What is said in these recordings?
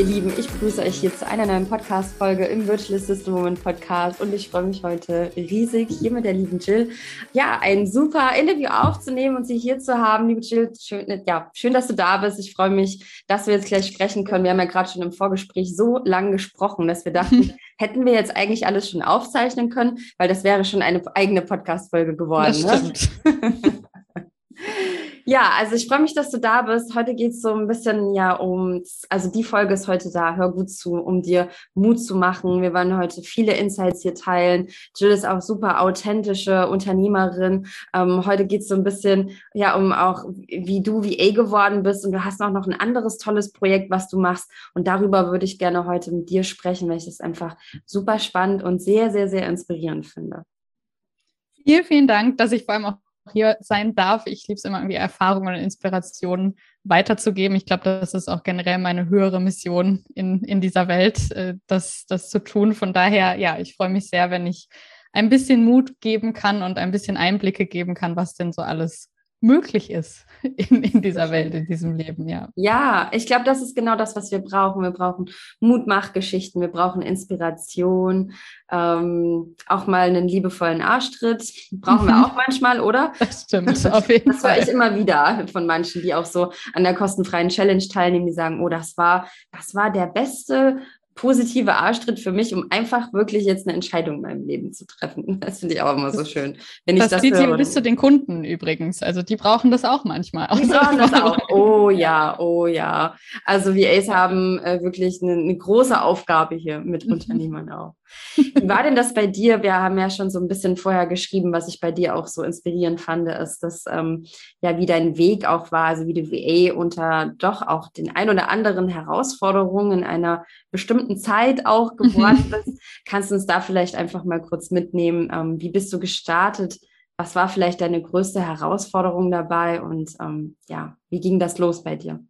ihr Lieben, ich begrüße euch hier zu einer neuen Podcast-Folge im Virtual System Moment Podcast und ich freue mich heute riesig, hier mit der lieben Jill, ja, ein super Interview aufzunehmen und sie hier zu haben. Liebe Jill, schön, ja, schön, dass du da bist. Ich freue mich, dass wir jetzt gleich sprechen können. Wir haben ja gerade schon im Vorgespräch so lang gesprochen, dass wir dachten, hätten wir jetzt eigentlich alles schon aufzeichnen können, weil das wäre schon eine eigene Podcast-Folge geworden. Das ne? Ja, also ich freue mich, dass du da bist. Heute geht es so ein bisschen ja um, also die Folge ist heute da, hör gut zu, um dir Mut zu machen. Wir wollen heute viele Insights hier teilen. Jill ist auch super authentische Unternehmerin. Ähm, heute geht es so ein bisschen ja um auch, wie du VA geworden bist und du hast auch noch ein anderes tolles Projekt, was du machst. Und darüber würde ich gerne heute mit dir sprechen, weil ich das einfach super spannend und sehr, sehr, sehr inspirierend finde. Vielen, vielen Dank, dass ich vor allem auch hier sein darf. Ich liebe es immer irgendwie Erfahrungen und Inspirationen weiterzugeben. Ich glaube, das ist auch generell meine höhere Mission in, in dieser Welt, äh, das, das zu tun. Von daher, ja, ich freue mich sehr, wenn ich ein bisschen Mut geben kann und ein bisschen Einblicke geben kann, was denn so alles möglich ist in, in dieser Welt, in diesem Leben, ja. Ja, ich glaube, das ist genau das, was wir brauchen. Wir brauchen Mutmachgeschichten, wir brauchen Inspiration, ähm, auch mal einen liebevollen Arschtritt. Brauchen wir auch manchmal, oder? Das stimmt, auf jeden das Fall. Das höre ich immer wieder von manchen, die auch so an der kostenfreien Challenge teilnehmen, die sagen, oh, das war, das war der beste positive Arschtritt für mich, um einfach wirklich jetzt eine Entscheidung in meinem Leben zu treffen. Das finde ich auch immer so schön. Wenn das ich das zieht höre. bis zu den Kunden übrigens. Also die brauchen das auch manchmal. Die brauchen das auch. Oh ja, oh ja. Also wir Ace haben äh, wirklich eine, eine, große Aufgabe hier mit mhm. Unternehmern auch. Wie war denn das bei dir? Wir haben ja schon so ein bisschen vorher geschrieben, was ich bei dir auch so inspirierend fand, ist, dass ähm, ja, wie dein Weg auch war, also wie du VA unter doch auch den ein oder anderen Herausforderungen in einer bestimmten Zeit auch geworden bist. Kannst du uns da vielleicht einfach mal kurz mitnehmen? Ähm, wie bist du gestartet? Was war vielleicht deine größte Herausforderung dabei? Und ähm, ja, wie ging das los bei dir?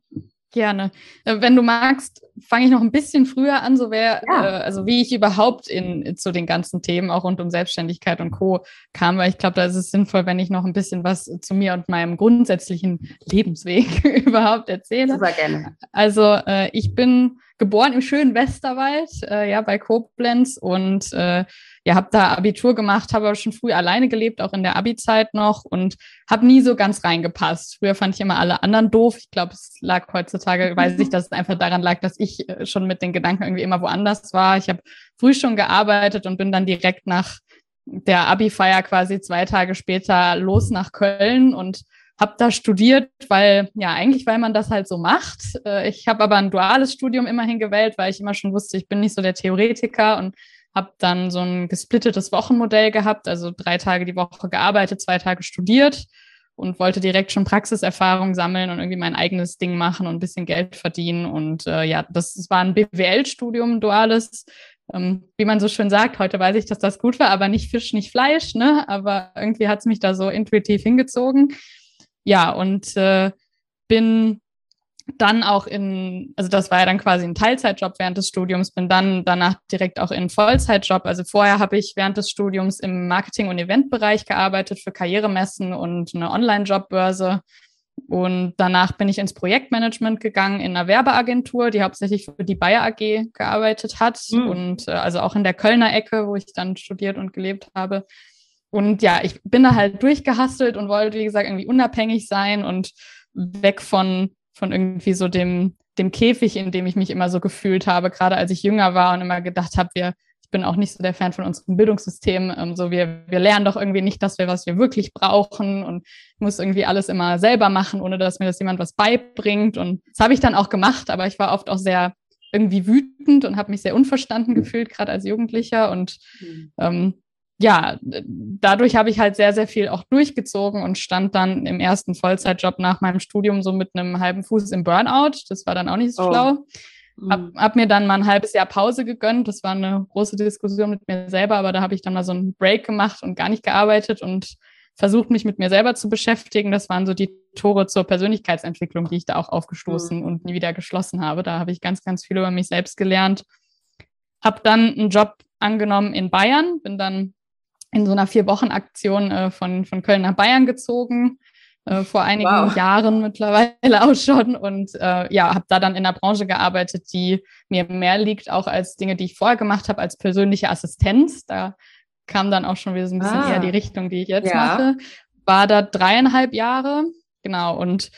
Gerne. Äh, wenn du magst, fange ich noch ein bisschen früher an, so wer, ja. äh, also wie ich überhaupt in, zu den ganzen Themen auch rund um Selbstständigkeit und Co. kam, weil ich glaube, da ist es sinnvoll, wenn ich noch ein bisschen was zu mir und meinem grundsätzlichen Lebensweg überhaupt erzähle. Super gerne. Also äh, ich bin geboren im schönen Westerwald, äh, ja, bei Koblenz und äh, ja, habe da Abitur gemacht, habe aber schon früh alleine gelebt, auch in der Abi-Zeit noch und habe nie so ganz reingepasst. Früher fand ich immer alle anderen doof. Ich glaube, es lag heutzutage, weiß ich, dass es einfach daran lag, dass ich äh, schon mit den Gedanken irgendwie immer woanders war. Ich habe früh schon gearbeitet und bin dann direkt nach der Abi-Feier quasi zwei Tage später los nach Köln und habe da studiert, weil ja eigentlich, weil man das halt so macht. Äh, ich habe aber ein duales Studium immerhin gewählt, weil ich immer schon wusste, ich bin nicht so der Theoretiker und habe dann so ein gesplittetes Wochenmodell gehabt, also drei Tage die Woche gearbeitet, zwei Tage studiert und wollte direkt schon Praxiserfahrung sammeln und irgendwie mein eigenes Ding machen und ein bisschen Geld verdienen. Und äh, ja, das, das war ein BWL-Studium, duales. Ähm, wie man so schön sagt, heute weiß ich, dass das gut war, aber nicht Fisch, nicht Fleisch, ne? Aber irgendwie hat es mich da so intuitiv hingezogen. Ja, und äh, bin dann auch in, also das war ja dann quasi ein Teilzeitjob während des Studiums, bin dann danach direkt auch in Vollzeitjob. Also vorher habe ich während des Studiums im Marketing- und Eventbereich gearbeitet für Karrieremessen und eine Online-Jobbörse. Und danach bin ich ins Projektmanagement gegangen in einer Werbeagentur, die hauptsächlich für die Bayer AG gearbeitet hat mhm. und äh, also auch in der Kölner Ecke, wo ich dann studiert und gelebt habe. Und ja, ich bin da halt durchgehastelt und wollte, wie gesagt, irgendwie unabhängig sein und weg von von irgendwie so dem, dem Käfig, in dem ich mich immer so gefühlt habe, gerade als ich jünger war und immer gedacht habe, wir, ich bin auch nicht so der Fan von unserem Bildungssystem, ähm, so wir, wir lernen doch irgendwie nicht das, was wir wirklich brauchen und muss irgendwie alles immer selber machen, ohne dass mir das jemand was beibringt und das habe ich dann auch gemacht, aber ich war oft auch sehr irgendwie wütend und habe mich sehr unverstanden gefühlt, gerade als Jugendlicher und mhm. ähm, ja, dadurch habe ich halt sehr, sehr viel auch durchgezogen und stand dann im ersten Vollzeitjob nach meinem Studium so mit einem halben Fuß im Burnout. Das war dann auch nicht so oh. schlau. Hab, mhm. hab mir dann mal ein halbes Jahr Pause gegönnt. Das war eine große Diskussion mit mir selber, aber da habe ich dann mal so einen Break gemacht und gar nicht gearbeitet und versucht, mich mit mir selber zu beschäftigen. Das waren so die Tore zur Persönlichkeitsentwicklung, die ich da auch aufgestoßen mhm. und nie wieder geschlossen habe. Da habe ich ganz, ganz viel über mich selbst gelernt. Hab dann einen Job angenommen in Bayern, bin dann in so einer Vier-Wochen-Aktion äh, von, von Köln nach Bayern gezogen. äh, vor einigen wow. Jahren mittlerweile auch schon und äh, ja, habe da dann in der Branche gearbeitet, die mir mehr liegt, auch als Dinge, die ich vorher gemacht habe, als persönliche Assistenz. Da kam dann auch schon wieder so ein bisschen ah. eher die Richtung, die ich jetzt ja. mache. War da dreieinhalb Jahre, genau, und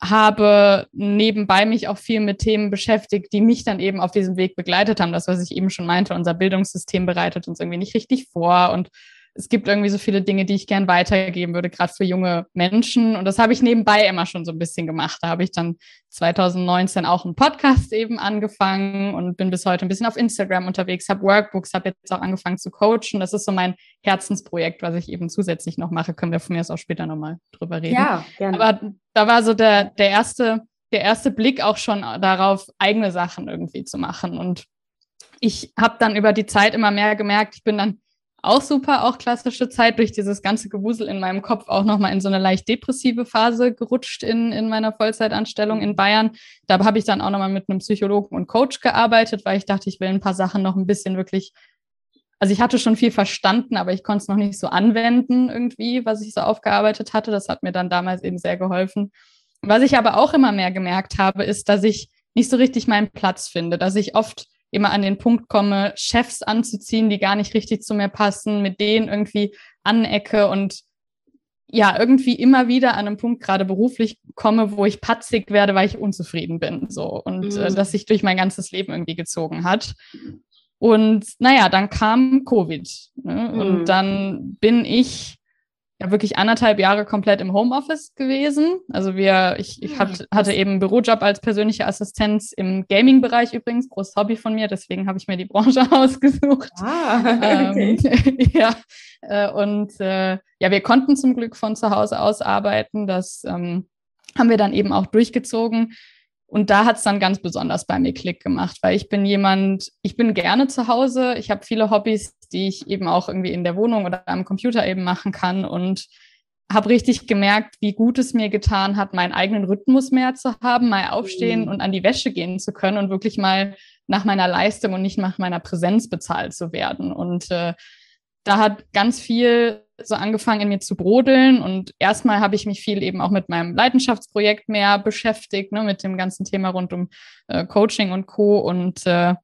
habe nebenbei mich auch viel mit Themen beschäftigt, die mich dann eben auf diesem Weg begleitet haben. Das, was ich eben schon meinte, unser Bildungssystem bereitet uns irgendwie nicht richtig vor und es gibt irgendwie so viele Dinge, die ich gern weitergeben würde, gerade für junge Menschen. Und das habe ich nebenbei immer schon so ein bisschen gemacht. Da habe ich dann 2019 auch einen Podcast eben angefangen und bin bis heute ein bisschen auf Instagram unterwegs, habe Workbooks, habe jetzt auch angefangen zu coachen. Das ist so mein Herzensprojekt, was ich eben zusätzlich noch mache. Können wir von mir aus auch später nochmal drüber reden. Ja, gerne. Aber da war so der, der erste, der erste Blick auch schon darauf, eigene Sachen irgendwie zu machen. Und ich habe dann über die Zeit immer mehr gemerkt, ich bin dann auch super, auch klassische Zeit durch dieses ganze Gewusel in meinem Kopf auch nochmal in so eine leicht depressive Phase gerutscht in, in meiner Vollzeitanstellung in Bayern. Da habe ich dann auch nochmal mit einem Psychologen und Coach gearbeitet, weil ich dachte, ich will ein paar Sachen noch ein bisschen wirklich, also ich hatte schon viel verstanden, aber ich konnte es noch nicht so anwenden irgendwie, was ich so aufgearbeitet hatte. Das hat mir dann damals eben sehr geholfen. Was ich aber auch immer mehr gemerkt habe, ist, dass ich nicht so richtig meinen Platz finde, dass ich oft immer an den Punkt komme, Chefs anzuziehen, die gar nicht richtig zu mir passen, mit denen irgendwie anecke und ja, irgendwie immer wieder an einem Punkt gerade beruflich komme, wo ich patzig werde, weil ich unzufrieden bin, so. Und äh, mhm. äh, das sich durch mein ganzes Leben irgendwie gezogen hat. Und naja, dann kam Covid. Ne? Mhm. Und dann bin ich ja wirklich anderthalb Jahre komplett im Homeoffice gewesen. Also wir, ich, ich hat, hatte eben einen Bürojob als persönliche Assistenz im Gaming-Bereich übrigens, großes Hobby von mir, deswegen habe ich mir die Branche ausgesucht. Ah, okay. Ähm, ja, äh, und äh, ja, wir konnten zum Glück von zu Hause aus arbeiten. Das ähm, haben wir dann eben auch durchgezogen. Und da hat es dann ganz besonders bei mir Klick gemacht, weil ich bin jemand, ich bin gerne zu Hause, ich habe viele Hobbys, die ich eben auch irgendwie in der Wohnung oder am Computer eben machen kann und habe richtig gemerkt, wie gut es mir getan hat, meinen eigenen Rhythmus mehr zu haben, mal aufstehen mhm. und an die Wäsche gehen zu können und wirklich mal nach meiner Leistung und nicht nach meiner Präsenz bezahlt zu werden. Und äh, da hat ganz viel so angefangen in mir zu brodeln und erstmal habe ich mich viel eben auch mit meinem Leidenschaftsprojekt mehr beschäftigt, ne, mit dem ganzen Thema rund um äh, Coaching und Co. und äh,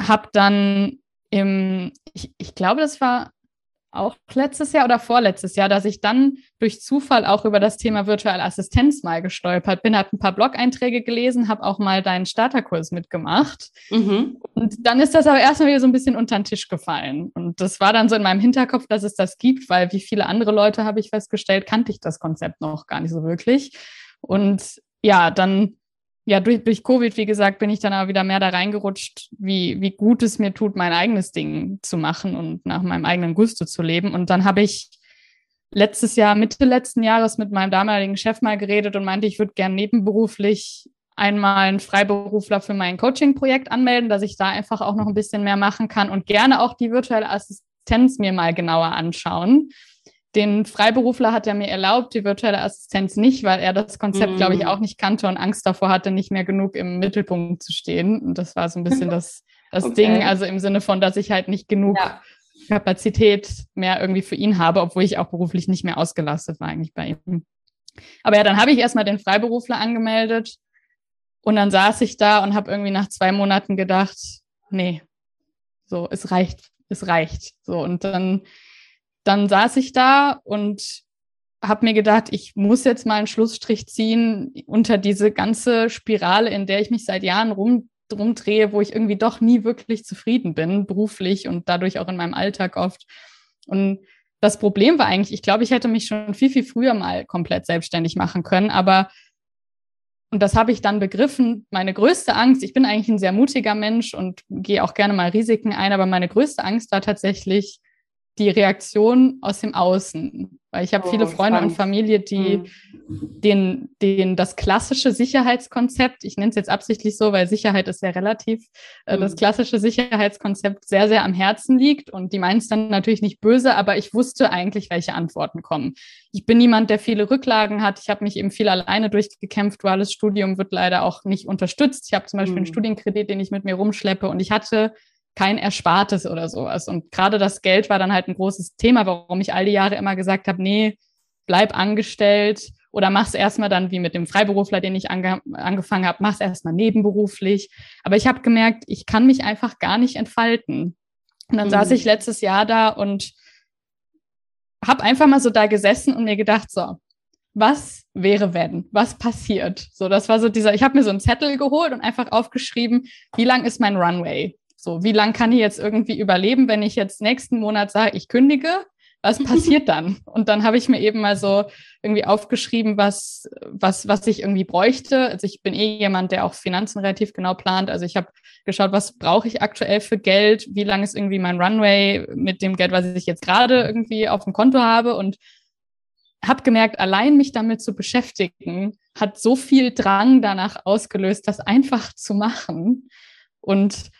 habe dann im, ich, ich glaube, das war auch letztes Jahr oder vorletztes Jahr, dass ich dann durch Zufall auch über das Thema virtuelle Assistenz mal gestolpert bin, habe ein paar Blog-Einträge gelesen, habe auch mal deinen Starterkurs mitgemacht. Mhm. Und dann ist das aber erstmal wieder so ein bisschen unter den Tisch gefallen. Und das war dann so in meinem Hinterkopf, dass es das gibt, weil wie viele andere Leute habe ich festgestellt, kannte ich das Konzept noch gar nicht so wirklich. Und ja, dann ja, durch, durch Covid, wie gesagt, bin ich dann aber wieder mehr da reingerutscht, wie, wie gut es mir tut, mein eigenes Ding zu machen und nach meinem eigenen Gusto zu leben. Und dann habe ich letztes Jahr, Mitte letzten Jahres mit meinem damaligen Chef mal geredet und meinte, ich würde gern nebenberuflich einmal einen Freiberufler für mein Coaching-Projekt anmelden, dass ich da einfach auch noch ein bisschen mehr machen kann und gerne auch die virtuelle Assistenz mir mal genauer anschauen. Den Freiberufler hat er mir erlaubt, die virtuelle Assistenz nicht, weil er das Konzept, mm. glaube ich, auch nicht kannte und Angst davor hatte, nicht mehr genug im Mittelpunkt zu stehen. Und das war so ein bisschen das, das okay. Ding, also im Sinne von, dass ich halt nicht genug ja. Kapazität mehr irgendwie für ihn habe, obwohl ich auch beruflich nicht mehr ausgelastet war eigentlich bei ihm. Aber ja, dann habe ich erstmal den Freiberufler angemeldet und dann saß ich da und habe irgendwie nach zwei Monaten gedacht, nee, so, es reicht, es reicht. So, und dann dann saß ich da und habe mir gedacht, ich muss jetzt mal einen Schlussstrich ziehen unter diese ganze Spirale, in der ich mich seit Jahren rum, rumdrehe, wo ich irgendwie doch nie wirklich zufrieden bin, beruflich und dadurch auch in meinem Alltag oft. Und das Problem war eigentlich, ich glaube, ich hätte mich schon viel, viel früher mal komplett selbstständig machen können, aber und das habe ich dann begriffen. Meine größte Angst, ich bin eigentlich ein sehr mutiger Mensch und gehe auch gerne mal Risiken ein, aber meine größte Angst war tatsächlich, die Reaktion aus dem Außen. Weil ich habe oh, viele Freunde spannend. und Familie, die mhm. den, den das klassische Sicherheitskonzept, ich nenne es jetzt absichtlich so, weil Sicherheit ist sehr relativ, mhm. das klassische Sicherheitskonzept sehr, sehr am Herzen liegt. Und die meinen es dann natürlich nicht böse, aber ich wusste eigentlich, welche Antworten kommen. Ich bin niemand, der viele Rücklagen hat. Ich habe mich eben viel alleine durchgekämpft. Duales Studium wird leider auch nicht unterstützt. Ich habe zum Beispiel mhm. einen Studienkredit, den ich mit mir rumschleppe. Und ich hatte kein Erspartes oder sowas. Und gerade das Geld war dann halt ein großes Thema, warum ich all die Jahre immer gesagt habe, nee, bleib angestellt oder mach's erstmal dann wie mit dem Freiberufler, den ich ange angefangen habe, mach's erstmal nebenberuflich. Aber ich habe gemerkt, ich kann mich einfach gar nicht entfalten. Und dann mhm. saß ich letztes Jahr da und habe einfach mal so da gesessen und mir gedacht, so, was wäre wenn? Was passiert? So, das war so dieser, ich habe mir so einen Zettel geholt und einfach aufgeschrieben, wie lang ist mein Runway? So, wie lang kann ich jetzt irgendwie überleben, wenn ich jetzt nächsten Monat sage, ich kündige? Was passiert dann? Und dann habe ich mir eben mal so irgendwie aufgeschrieben, was, was, was ich irgendwie bräuchte. Also ich bin eh jemand, der auch Finanzen relativ genau plant. Also ich habe geschaut, was brauche ich aktuell für Geld? Wie lang ist irgendwie mein Runway mit dem Geld, was ich jetzt gerade irgendwie auf dem Konto habe? Und habe gemerkt, allein mich damit zu beschäftigen, hat so viel Drang danach ausgelöst, das einfach zu machen. Und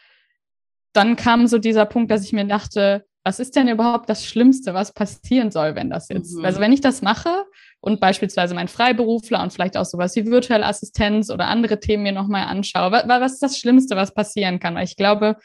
dann kam so dieser Punkt, dass ich mir dachte, was ist denn überhaupt das Schlimmste, was passieren soll, wenn das jetzt, mhm. also wenn ich das mache und beispielsweise mein Freiberufler und vielleicht auch sowas wie virtuelle Assistenz oder andere Themen mir nochmal anschaue, was, was ist das Schlimmste, was passieren kann? Weil ich glaube,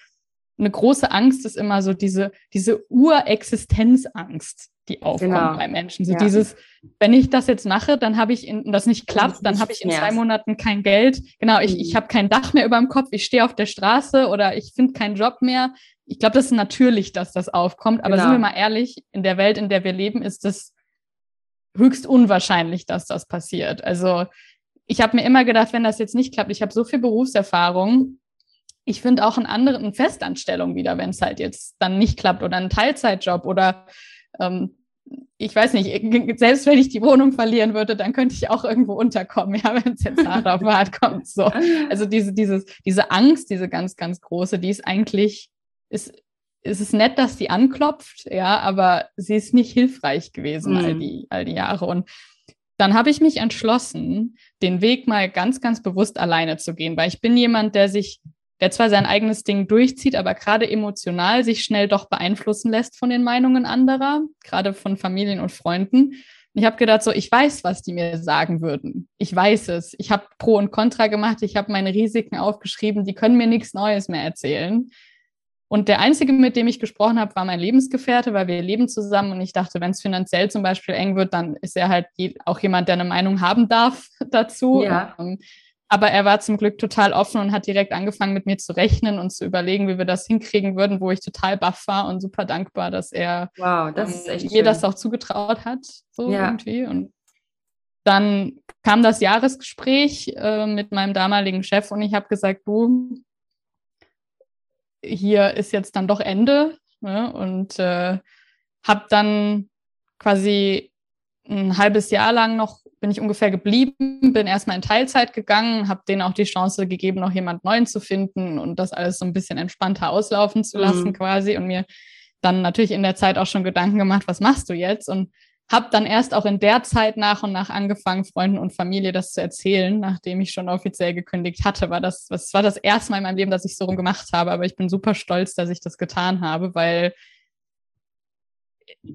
eine große Angst ist immer so diese, diese Urexistenzangst die aufkommt genau. bei Menschen. So ja. dieses, wenn ich das jetzt mache, dann habe ich in, das nicht klappt, das dann habe ich in zwei Monaten kein Geld. Genau, ich, mhm. ich habe kein Dach mehr über dem Kopf, ich stehe auf der Straße oder ich finde keinen Job mehr. Ich glaube, das ist natürlich, dass das aufkommt. Aber genau. sind wir mal ehrlich, in der Welt, in der wir leben, ist es höchst unwahrscheinlich, dass das passiert. Also ich habe mir immer gedacht, wenn das jetzt nicht klappt, ich habe so viel Berufserfahrung, ich finde auch einen anderen Festanstellung wieder, wenn es halt jetzt dann nicht klappt oder einen Teilzeitjob oder ähm, ich weiß nicht, selbst wenn ich die Wohnung verlieren würde, dann könnte ich auch irgendwo unterkommen, ja, wenn es jetzt hart auf hart kommt. So. Also diese, dieses, diese Angst, diese ganz, ganz große, die ist eigentlich, ist, ist es nett, dass die anklopft, ja, aber sie ist nicht hilfreich gewesen mhm. all, die, all die Jahre. Und dann habe ich mich entschlossen, den Weg mal ganz, ganz bewusst alleine zu gehen, weil ich bin jemand, der sich der zwar sein eigenes Ding durchzieht, aber gerade emotional sich schnell doch beeinflussen lässt von den Meinungen anderer, gerade von Familien und Freunden. ich habe gedacht, so, ich weiß, was die mir sagen würden. Ich weiß es. Ich habe Pro und Contra gemacht. Ich habe meine Risiken aufgeschrieben. Die können mir nichts Neues mehr erzählen. Und der einzige, mit dem ich gesprochen habe, war mein Lebensgefährte, weil wir leben zusammen. Und ich dachte, wenn es finanziell zum Beispiel eng wird, dann ist er halt auch jemand, der eine Meinung haben darf dazu. Ja. Und, ähm, aber er war zum Glück total offen und hat direkt angefangen, mit mir zu rechnen und zu überlegen, wie wir das hinkriegen würden, wo ich total baff war und super dankbar, dass er wow, das ähm, mir das auch zugetraut hat, so ja. irgendwie. Und dann kam das Jahresgespräch äh, mit meinem damaligen Chef und ich habe gesagt, du, hier ist jetzt dann doch Ende. Ne? Und äh, habe dann quasi ein halbes Jahr lang noch bin ich ungefähr geblieben, bin erstmal in Teilzeit gegangen, habe denen auch die Chance gegeben, noch jemand Neuen zu finden und das alles so ein bisschen entspannter auslaufen zu lassen mhm. quasi und mir dann natürlich in der Zeit auch schon Gedanken gemacht, was machst du jetzt? Und habe dann erst auch in der Zeit nach und nach angefangen, Freunden und Familie das zu erzählen, nachdem ich schon offiziell gekündigt hatte. War das, was war das erste Mal in meinem Leben, dass ich so rum gemacht habe. Aber ich bin super stolz, dass ich das getan habe, weil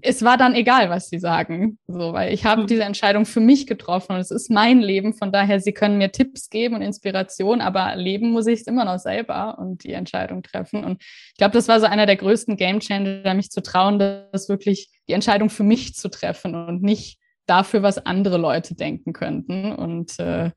es war dann egal, was sie sagen, so, weil ich habe hm. diese Entscheidung für mich getroffen und es ist mein Leben. Von daher, sie können mir Tipps geben und Inspiration, aber leben muss ich es immer noch selber und die Entscheidung treffen. Und ich glaube, das war so einer der größten Gamechanger, mich zu trauen, das wirklich die Entscheidung für mich zu treffen und nicht dafür, was andere Leute denken könnten. Und äh,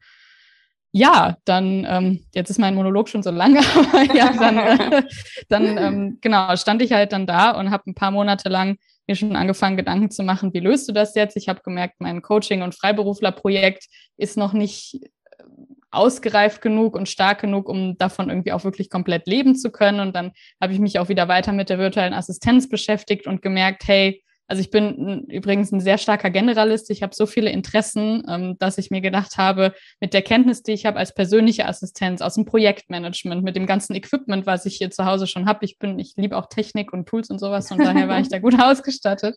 ja, dann, ähm, jetzt ist mein Monolog schon so lange, aber ja, dann, äh, dann ähm, genau, stand ich halt dann da und habe ein paar Monate lang mir schon angefangen, Gedanken zu machen, wie löst du das jetzt? Ich habe gemerkt, mein Coaching- und Freiberuflerprojekt ist noch nicht äh, ausgereift genug und stark genug, um davon irgendwie auch wirklich komplett leben zu können. Und dann habe ich mich auch wieder weiter mit der virtuellen Assistenz beschäftigt und gemerkt, hey, also ich bin übrigens ein sehr starker Generalist. Ich habe so viele Interessen, ähm, dass ich mir gedacht habe, mit der Kenntnis, die ich habe als persönliche Assistenz aus dem Projektmanagement, mit dem ganzen Equipment, was ich hier zu Hause schon habe, ich bin, ich liebe auch Technik und Tools und sowas und daher war ich da gut ausgestattet,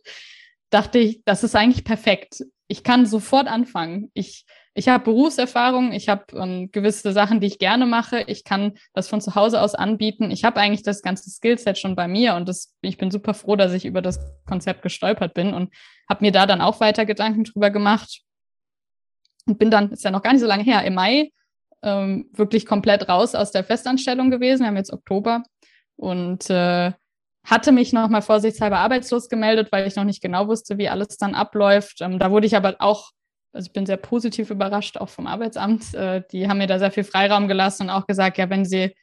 dachte ich, das ist eigentlich perfekt. Ich kann sofort anfangen. Ich ich habe Berufserfahrung, ich habe ähm, gewisse Sachen, die ich gerne mache. Ich kann das von zu Hause aus anbieten. Ich habe eigentlich das ganze Skillset schon bei mir und das, ich bin super froh, dass ich über das Konzept gestolpert bin und habe mir da dann auch weiter Gedanken drüber gemacht und bin dann, ist ja noch gar nicht so lange her, im Mai ähm, wirklich komplett raus aus der Festanstellung gewesen. Wir haben jetzt Oktober und äh, hatte mich noch mal vorsichtshalber arbeitslos gemeldet, weil ich noch nicht genau wusste, wie alles dann abläuft. Ähm, da wurde ich aber auch, also ich bin sehr positiv überrascht, auch vom Arbeitsamt. Äh, die haben mir da sehr viel Freiraum gelassen und auch gesagt, ja, wenn Sie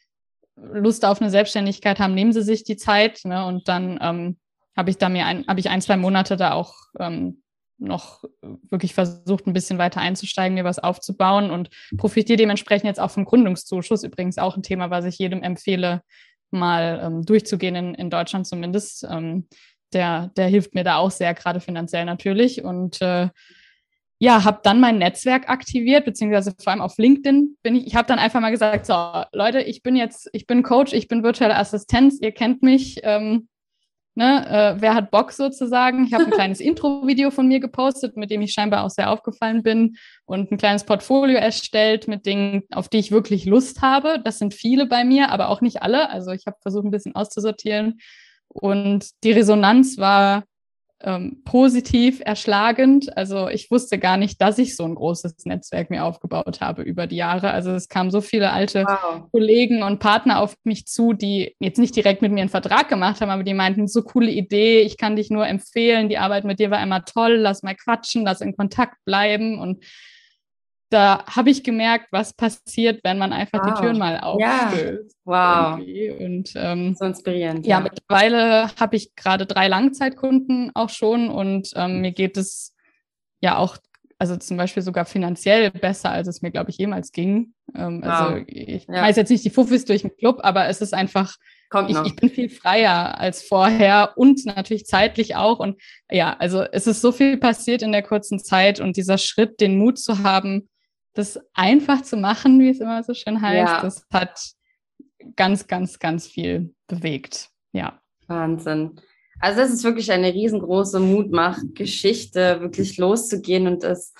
Lust auf eine Selbstständigkeit haben, nehmen Sie sich die Zeit. Ne? Und dann ähm, habe ich da mir ein, habe ich ein, zwei Monate da auch ähm, noch wirklich versucht, ein bisschen weiter einzusteigen, mir was aufzubauen und profitiere dementsprechend jetzt auch vom Gründungszuschuss. Übrigens auch ein Thema, was ich jedem empfehle, mal ähm, durchzugehen, in, in Deutschland zumindest. Ähm, der, der hilft mir da auch sehr, gerade finanziell natürlich. Und äh, ja, habe dann mein Netzwerk aktiviert, beziehungsweise vor allem auf LinkedIn bin ich. Ich habe dann einfach mal gesagt, so Leute, ich bin jetzt, ich bin Coach, ich bin virtuelle Assistenz, ihr kennt mich. Ähm, Ne, äh, wer hat Bock sozusagen? Ich habe ein kleines Intro-Video von mir gepostet, mit dem ich scheinbar auch sehr aufgefallen bin und ein kleines Portfolio erstellt mit Dingen, auf die ich wirklich Lust habe. Das sind viele bei mir, aber auch nicht alle. Also ich habe versucht, ein bisschen auszusortieren. Und die Resonanz war ähm, positiv erschlagend. Also ich wusste gar nicht, dass ich so ein großes Netzwerk mir aufgebaut habe über die Jahre. Also es kamen so viele alte wow. Kollegen und Partner auf mich zu, die jetzt nicht direkt mit mir einen Vertrag gemacht haben, aber die meinten, so coole Idee, ich kann dich nur empfehlen, die Arbeit mit dir war immer toll, lass mal quatschen, lass in Kontakt bleiben und da habe ich gemerkt, was passiert, wenn man einfach wow. die Türen mal aufstößt. Ja. Wow. Und, ähm, so inspirierend. Ja, ja. mittlerweile habe ich gerade drei Langzeitkunden auch schon und ähm, mir geht es ja auch, also zum Beispiel sogar finanziell besser, als es mir, glaube ich, jemals ging. Ähm, wow. Also ich ja. weiß jetzt nicht die Fuffis durch den Club, aber es ist einfach, ich, ich, bin viel freier als vorher und natürlich zeitlich auch. Und ja, also es ist so viel passiert in der kurzen Zeit und dieser Schritt, den Mut zu haben, das einfach zu machen, wie es immer so schön heißt, ja. das hat ganz, ganz, ganz viel bewegt. Ja. Wahnsinn. Also das ist wirklich eine riesengroße Mutmach-Geschichte, wirklich loszugehen und das,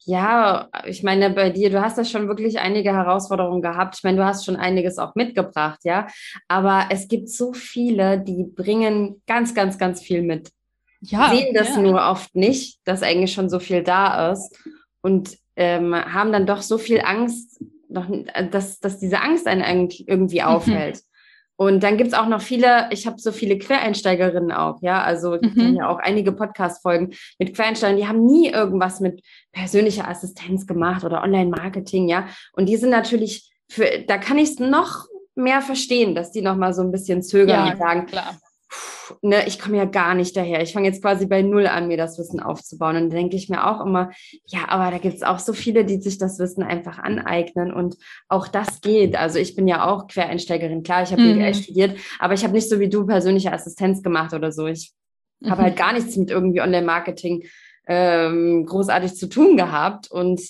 ja, ich meine, bei dir, du hast ja schon wirklich einige Herausforderungen gehabt. Ich meine, du hast schon einiges auch mitgebracht, ja. Aber es gibt so viele, die bringen ganz, ganz, ganz viel mit. Ja. Sehen das ja. nur oft nicht, dass eigentlich schon so viel da ist. Und ähm, haben dann doch so viel Angst, noch, dass, dass diese Angst einen eigentlich irgendwie aufhält. Mhm. Und dann gibt's auch noch viele, ich habe so viele Quereinsteigerinnen auch, ja. Also ich mhm. ja auch einige Podcast-Folgen mit Quereinsteigern, die haben nie irgendwas mit persönlicher Assistenz gemacht oder Online-Marketing, ja. Und die sind natürlich für, da kann ich es noch mehr verstehen, dass die noch mal so ein bisschen zögern ja, und sagen, klar ne, ich komme ja gar nicht daher. Ich fange jetzt quasi bei Null an, mir das Wissen aufzubauen. Und da denke ich mir auch immer, ja, aber da gibt es auch so viele, die sich das Wissen einfach aneignen. Und auch das geht. Also ich bin ja auch Quereinsteigerin. Klar, ich habe mhm. BWL studiert, aber ich habe nicht so wie du persönliche Assistenz gemacht oder so. Ich mhm. habe halt gar nichts mit irgendwie Online-Marketing ähm, großartig zu tun gehabt. Und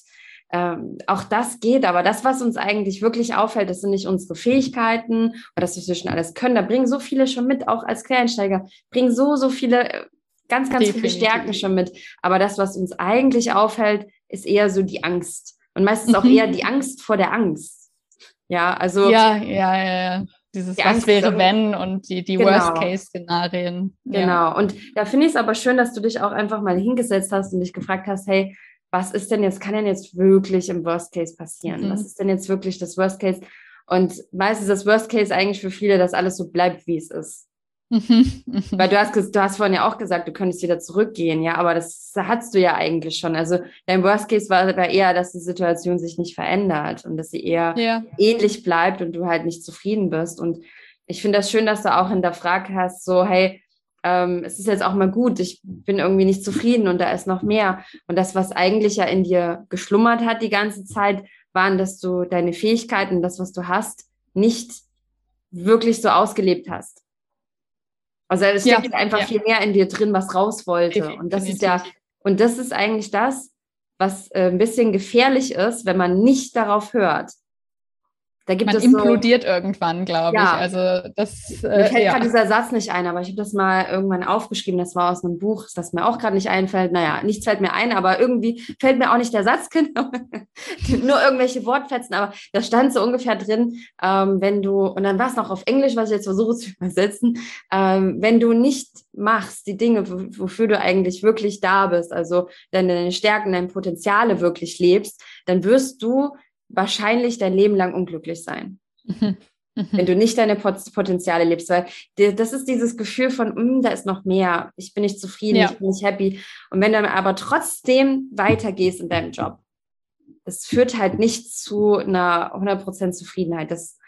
ähm, auch das geht, aber das, was uns eigentlich wirklich auffällt, das sind nicht unsere Fähigkeiten oder dass wir schon alles können. Da bringen so viele schon mit, auch als Quereinsteiger, bringen so, so viele, äh, ganz, ganz Definitiv. viele Stärken schon mit. Aber das, was uns eigentlich auffällt, ist eher so die Angst. Und meistens auch mhm. eher die Angst vor der Angst. Ja, also. Ja, ja, ja, ja. Dieses die was Angst wäre wenn und die, die genau. Worst-Case-Szenarien. Genau. Ja. Und da finde ich es aber schön, dass du dich auch einfach mal hingesetzt hast und dich gefragt hast, hey, was ist denn jetzt, kann denn jetzt wirklich im Worst Case passieren? Mhm. Was ist denn jetzt wirklich das Worst Case? Und meistens ist das Worst Case eigentlich für viele, dass alles so bleibt, wie es ist. Mhm. Mhm. Weil du hast, du hast vorhin ja auch gesagt, du könntest wieder zurückgehen, ja, aber das hattest du ja eigentlich schon. Also dein Worst Case war, war eher, dass die Situation sich nicht verändert und dass sie eher ja. ähnlich bleibt und du halt nicht zufrieden bist. Und ich finde das schön, dass du auch hinterfragt hast, so, hey, ähm, es ist jetzt auch mal gut, ich bin irgendwie nicht zufrieden und da ist noch mehr. Und das, was eigentlich ja in dir geschlummert hat die ganze Zeit, waren, dass du deine Fähigkeiten, das, was du hast, nicht wirklich so ausgelebt hast. Also es steckt ja, einfach ja. viel mehr in dir drin, was raus wollte. Und das ist ja, und das ist eigentlich das, was äh, ein bisschen gefährlich ist, wenn man nicht darauf hört. Da gibt Man es implodiert so, irgendwann, glaube ja. ich. Also das, äh, mir fällt ja. gerade dieser Satz nicht ein, aber ich habe das mal irgendwann aufgeschrieben. Das war aus einem Buch, das mir auch gerade nicht einfällt. Naja, nichts fällt mir ein, aber irgendwie fällt mir auch nicht der Satz genau. Nur irgendwelche Wortfetzen, aber da stand so ungefähr drin, ähm, wenn du, und dann war es noch auf Englisch, was ich jetzt versuche zu übersetzen, ähm, wenn du nicht machst, die Dinge, wofür du eigentlich wirklich da bist, also deine Stärken, deine Potenziale wirklich lebst, dann wirst du wahrscheinlich dein Leben lang unglücklich sein. Mhm. mhm. wenn du nicht deine Potenziale lebst, weil das ist dieses Gefühl von, mm, da ist noch mehr, ich bin nicht zufrieden, ja. ich bin nicht happy. Und wenn du aber trotzdem weitergehst in deinem Job, das führt halt nicht zu einer 100% Zufriedenheit. Das,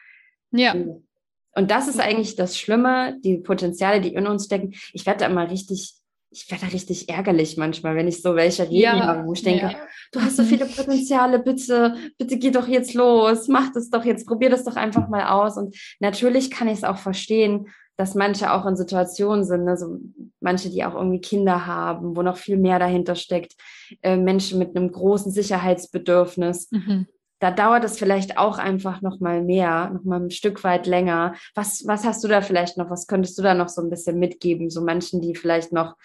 ja. Und das ist eigentlich das Schlimme, die Potenziale, die in uns stecken. Ich werde da immer richtig, ich werde da richtig ärgerlich manchmal, wenn ich so welche Reden ja. habe, wo ich denke, ja. du hast so mhm. viele Potenziale, bitte, bitte geh doch jetzt los, mach das doch jetzt, probier das doch einfach mal aus. Und natürlich kann ich es auch verstehen, dass manche auch in Situationen sind, ne, so manche, die auch irgendwie Kinder haben, wo noch viel mehr dahinter steckt, äh, Menschen mit einem großen Sicherheitsbedürfnis. Mhm da dauert es vielleicht auch einfach noch mal mehr, noch mal ein Stück weit länger. Was, was hast du da vielleicht noch? Was könntest du da noch so ein bisschen mitgeben? So Menschen, die vielleicht noch,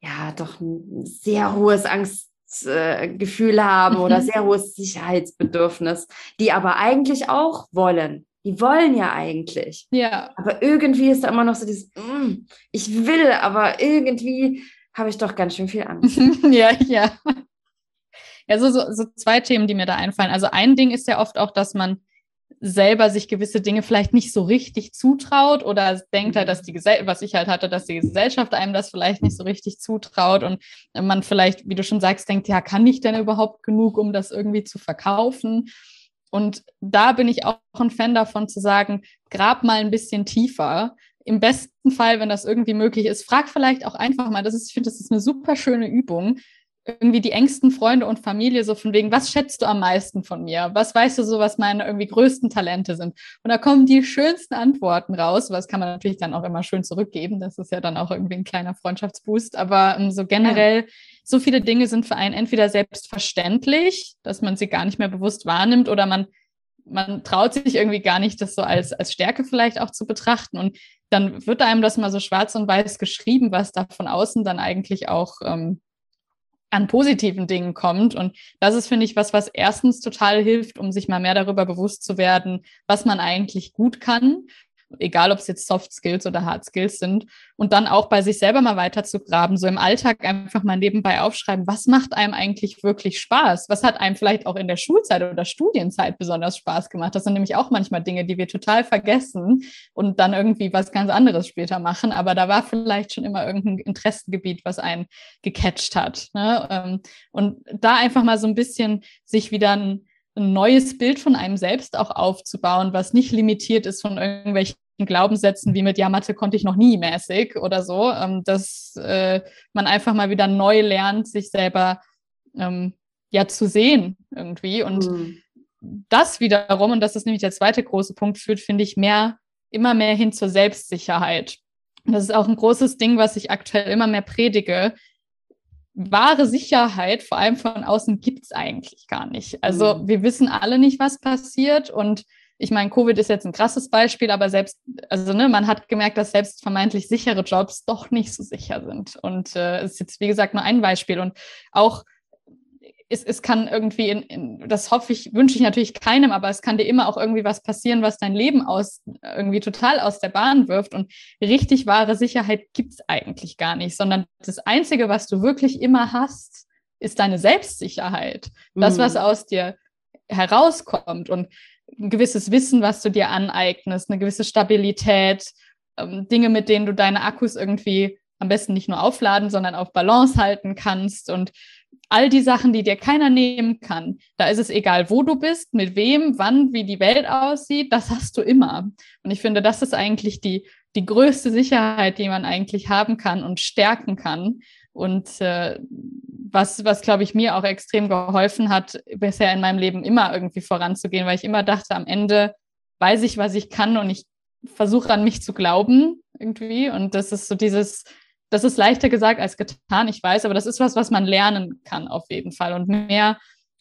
ja, doch ein sehr hohes Angstgefühl äh, haben oder mhm. sehr hohes Sicherheitsbedürfnis, die aber eigentlich auch wollen. Die wollen ja eigentlich. Ja. Aber irgendwie ist da immer noch so dieses, mm, ich will, aber irgendwie habe ich doch ganz schön viel Angst. ja, ja. Ja, so, so, so zwei Themen, die mir da einfallen. Also ein Ding ist ja oft auch, dass man selber sich gewisse Dinge vielleicht nicht so richtig zutraut oder denkt halt, dass die Gesellschaft, was ich halt hatte, dass die Gesellschaft einem das vielleicht nicht so richtig zutraut und man vielleicht, wie du schon sagst, denkt, ja, kann ich denn überhaupt genug, um das irgendwie zu verkaufen? Und da bin ich auch ein Fan davon zu sagen, grab mal ein bisschen tiefer. Im besten Fall, wenn das irgendwie möglich ist, frag vielleicht auch einfach mal, das ist, ich finde, das ist eine super schöne Übung irgendwie die engsten Freunde und Familie so von wegen, was schätzt du am meisten von mir? Was weißt du so, was meine irgendwie größten Talente sind? Und da kommen die schönsten Antworten raus. Was kann man natürlich dann auch immer schön zurückgeben. Das ist ja dann auch irgendwie ein kleiner Freundschaftsboost. Aber um, ähm, so generell, so viele Dinge sind für einen entweder selbstverständlich, dass man sie gar nicht mehr bewusst wahrnimmt oder man man traut sich irgendwie gar nicht, das so als, als Stärke vielleicht auch zu betrachten. Und dann wird einem das mal so schwarz und weiß geschrieben, was da von außen dann eigentlich auch ähm, an positiven Dingen kommt. Und das ist, finde ich, was, was erstens total hilft, um sich mal mehr darüber bewusst zu werden, was man eigentlich gut kann egal ob es jetzt Soft Skills oder Hard Skills sind, und dann auch bei sich selber mal weiter zu graben, so im Alltag einfach mal nebenbei aufschreiben, was macht einem eigentlich wirklich Spaß? Was hat einem vielleicht auch in der Schulzeit oder Studienzeit besonders Spaß gemacht? Das sind nämlich auch manchmal Dinge, die wir total vergessen und dann irgendwie was ganz anderes später machen, aber da war vielleicht schon immer irgendein Interessengebiet, was einen gecatcht hat. Ne? Ähm, und da einfach mal so ein bisschen sich wieder ein ein neues Bild von einem selbst auch aufzubauen, was nicht limitiert ist von irgendwelchen Glaubenssätzen wie mit, ja, Mathe konnte ich noch nie mäßig oder so, ähm, dass äh, man einfach mal wieder neu lernt, sich selber ähm, ja zu sehen irgendwie. Und mhm. das wiederum, und das ist nämlich der zweite große Punkt, führt, finde ich, mehr, immer mehr hin zur Selbstsicherheit. Und das ist auch ein großes Ding, was ich aktuell immer mehr predige, wahre Sicherheit, vor allem von außen, gibt es eigentlich gar nicht. Also mhm. wir wissen alle nicht, was passiert. Und ich meine, Covid ist jetzt ein krasses Beispiel, aber selbst, also ne, man hat gemerkt, dass selbst vermeintlich sichere Jobs doch nicht so sicher sind. Und äh, es ist jetzt, wie gesagt, nur ein Beispiel. Und auch es, es kann irgendwie, in, in, das hoffe ich, wünsche ich natürlich keinem, aber es kann dir immer auch irgendwie was passieren, was dein Leben aus irgendwie total aus der Bahn wirft. Und richtig wahre Sicherheit gibt es eigentlich gar nicht, sondern das Einzige, was du wirklich immer hast, ist deine Selbstsicherheit. Das, was mhm. aus dir herauskommt und ein gewisses Wissen, was du dir aneignest, eine gewisse Stabilität, ähm, Dinge, mit denen du deine Akkus irgendwie am besten nicht nur aufladen, sondern auf Balance halten kannst und all die Sachen, die dir keiner nehmen kann. Da ist es egal, wo du bist, mit wem, wann, wie die Welt aussieht, das hast du immer. Und ich finde, das ist eigentlich die, die größte Sicherheit, die man eigentlich haben kann und stärken kann. Und äh, was, was glaube ich, mir auch extrem geholfen hat, bisher in meinem Leben immer irgendwie voranzugehen, weil ich immer dachte, am Ende weiß ich, was ich kann und ich versuche an mich zu glauben irgendwie. Und das ist so dieses, das ist leichter gesagt als getan, ich weiß, aber das ist was, was man lernen kann auf jeden Fall. Und mehr,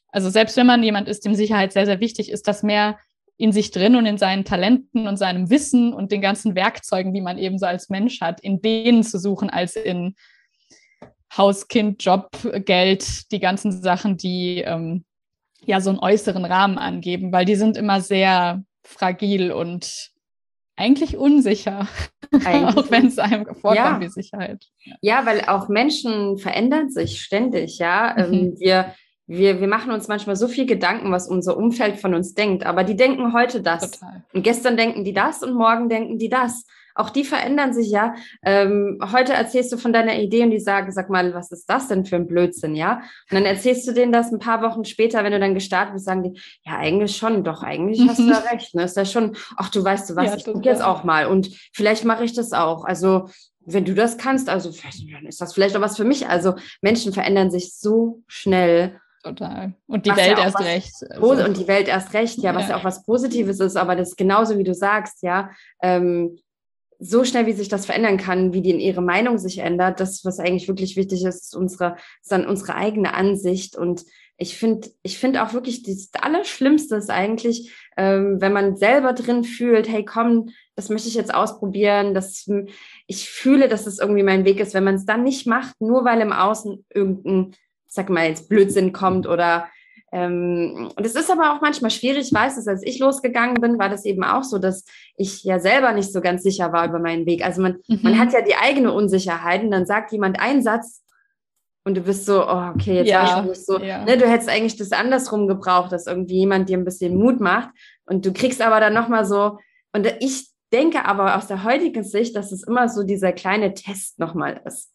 also selbst wenn man jemand ist, dem Sicherheit sehr, sehr wichtig ist, das mehr in sich drin und in seinen Talenten und seinem Wissen und den ganzen Werkzeugen, die man eben so als Mensch hat, in denen zu suchen, als in Haus, Kind, Job, Geld, die ganzen Sachen, die ähm, ja so einen äußeren Rahmen angeben, weil die sind immer sehr fragil und eigentlich unsicher, eigentlich. auch wenn es einem vorkommt ja. wie Sicherheit. Ja. weil auch Menschen verändern sich ständig, ja. Mhm. Ähm, wir, wir, wir machen uns manchmal so viel Gedanken, was unser Umfeld von uns denkt, aber die denken heute das. Total. Und gestern denken die das und morgen denken die das. Auch die verändern sich ja. Ähm, heute erzählst du von deiner Idee und die sagen, sag mal, was ist das denn für ein Blödsinn, ja? Und dann erzählst du denen das ein paar Wochen später, wenn du dann gestartet bist, sagen die, ja, eigentlich schon, doch, eigentlich hast du da recht. Ne? Ist ja schon, ach, du weißt du was, ja, ich gucke jetzt auch mal und vielleicht mache ich das auch. Also wenn du das kannst, also dann ist das vielleicht auch was für mich. Also Menschen verändern sich so schnell. Total. Und die Welt ja erst recht. Also. Und die Welt erst recht, ja, was ja. ja. auch was Positives ist, aber das ist genauso wie du sagst, ja. Ähm, so schnell, wie sich das verändern kann, wie die in ihre Meinung sich ändert, das, was eigentlich wirklich wichtig ist, ist unsere, ist dann unsere eigene Ansicht. Und ich finde, ich finde auch wirklich, das Allerschlimmste ist eigentlich, ähm, wenn man selber drin fühlt, hey, komm, das möchte ich jetzt ausprobieren, das, ich fühle, dass das irgendwie mein Weg ist, wenn man es dann nicht macht, nur weil im Außen irgendein, sag mal jetzt Blödsinn kommt oder ähm, und es ist aber auch manchmal schwierig. Ich weiß es, als ich losgegangen bin, war das eben auch so, dass ich ja selber nicht so ganz sicher war über meinen Weg. Also man, mhm. man hat ja die eigene Unsicherheit und dann sagt jemand einen Satz und du bist so, oh, okay, jetzt ja, war ich nicht so. Ja. Ne, du hättest eigentlich das andersrum gebraucht, dass irgendwie jemand dir ein bisschen Mut macht und du kriegst aber dann nochmal so, und ich denke aber aus der heutigen Sicht, dass es immer so dieser kleine Test nochmal ist.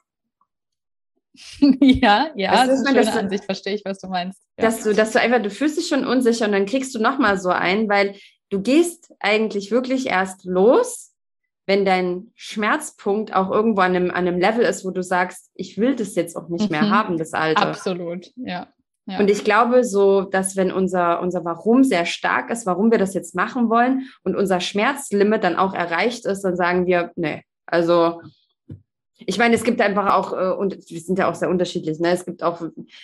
ja, ja, das ist eine schöne Ansicht, verstehe ich, was du meinst. Ja. Dass du, dass du einfach, du fühlst dich schon unsicher und dann kriegst du nochmal so ein, weil du gehst eigentlich wirklich erst los, wenn dein Schmerzpunkt auch irgendwo an einem, an einem Level ist, wo du sagst, ich will das jetzt auch nicht mehr mhm. haben, das Alter. Absolut, ja. Ja. Und ich glaube so, dass wenn unser, unser Warum sehr stark ist, warum wir das jetzt machen wollen und unser Schmerzlimit dann auch erreicht ist, dann sagen wir, nee, also ich meine, es gibt einfach auch, äh, und wir sind ja auch sehr unterschiedlich, ne? es gibt auch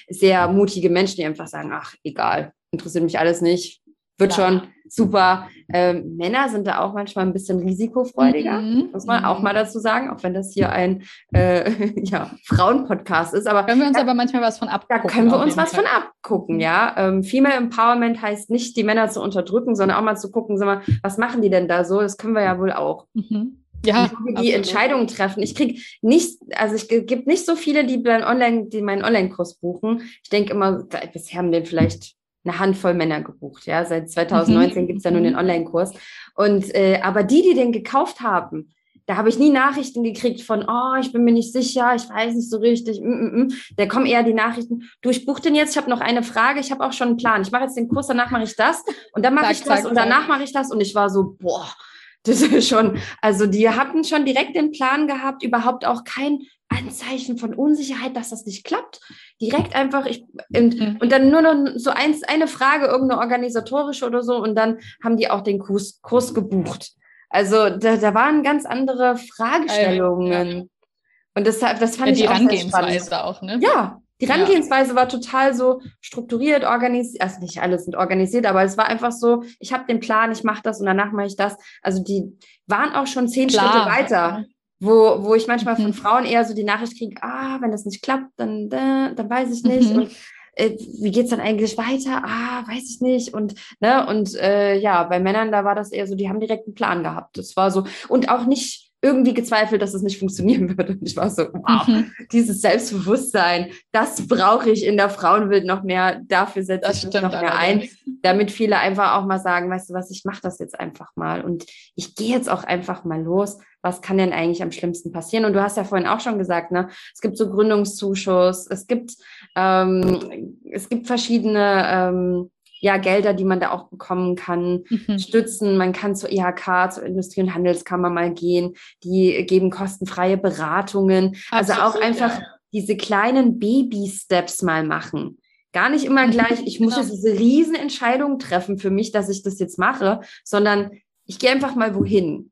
sehr mutige Menschen, die einfach sagen, ach, egal, interessiert mich alles nicht, wird ja. schon super. Ähm, Männer sind da auch manchmal ein bisschen risikofreudiger, mhm. muss man auch mal dazu sagen, auch wenn das hier ein äh, ja, Frauenpodcast ist. Aber können wir uns da, aber manchmal was von abgucken? Da können wir uns was Fall. von abgucken, ja. Ähm, Female Empowerment heißt nicht, die Männer zu unterdrücken, sondern auch mal zu gucken, sag mal, was machen die denn da so? Das können wir ja wohl auch. Mhm ja, die absolut. Entscheidungen treffen. Ich kriege nicht, also es gibt nicht so viele, die beim Online, die meinen Online-Kurs buchen. Ich denke immer, bisher haben den vielleicht eine Handvoll Männer gebucht. Ja, seit 2019 mhm. gibt's ja nur den Online-Kurs. Und äh, aber die, die den gekauft haben, da habe ich nie Nachrichten gekriegt von, oh, ich bin mir nicht sicher, ich weiß nicht so richtig. Mm, mm, mm. Da kommen eher die Nachrichten, du, ich buche den jetzt, ich habe noch eine Frage, ich habe auch schon einen Plan. Ich mache jetzt den Kurs, danach mache ich das und dann mache ich das und danach mache ich das. Und ich war so, boah, das ist schon, also die hatten schon direkt den Plan gehabt, überhaupt auch kein Anzeichen von Unsicherheit, dass das nicht klappt. Direkt einfach, ich, und, und dann nur noch so eins, eine Frage, irgendeine organisatorische oder so, und dann haben die auch den Kurs, Kurs gebucht. Also da, da waren ganz andere Fragestellungen. Ja. Und deshalb, das fand ja, ich auch Die Herangehensweise auch, ne? Ja, die Herangehensweise ja. war total so strukturiert, organisiert, also nicht alle sind organisiert, aber es war einfach so, ich habe den Plan, ich mache das und danach mache ich das. Also die waren auch schon zehn Klar. Schritte weiter, wo, wo ich manchmal von mhm. Frauen eher so die Nachricht kriege, ah, wenn das nicht klappt, dann, dann, dann weiß ich nicht. Mhm. Und äh, wie geht's dann eigentlich weiter? Ah, weiß ich nicht. Und, ne, und äh, ja, bei Männern, da war das eher so, die haben direkt einen Plan gehabt. Das war so, und auch nicht irgendwie gezweifelt, dass es nicht funktionieren würde. Und ich war so, wow, mhm. dieses Selbstbewusstsein, das brauche ich in der Frauenwelt noch mehr. Dafür setze ich mich noch mehr ein, damit viele einfach auch mal sagen, weißt du was, ich mache das jetzt einfach mal und ich gehe jetzt auch einfach mal los. Was kann denn eigentlich am schlimmsten passieren? Und du hast ja vorhin auch schon gesagt, ne, es gibt so Gründungszuschuss, es gibt ähm, es gibt verschiedene ähm, ja, Gelder, die man da auch bekommen kann, mhm. stützen. Man kann zur IHK, zur Industrie- und Handelskammer mal gehen. Die geben kostenfreie Beratungen. Also Absolut, auch einfach ja. diese kleinen Baby-Steps mal machen. Gar nicht immer mhm. gleich, ich muss genau. jetzt diese Riesenentscheidung treffen für mich, dass ich das jetzt mache, sondern ich gehe einfach mal wohin.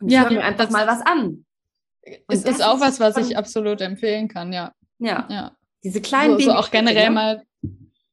Und ich ja, höre mir einfach mal was an. es ist auch was, was ich absolut empfehlen kann, ja. Ja. ja. Diese kleinen so, so auch generell mal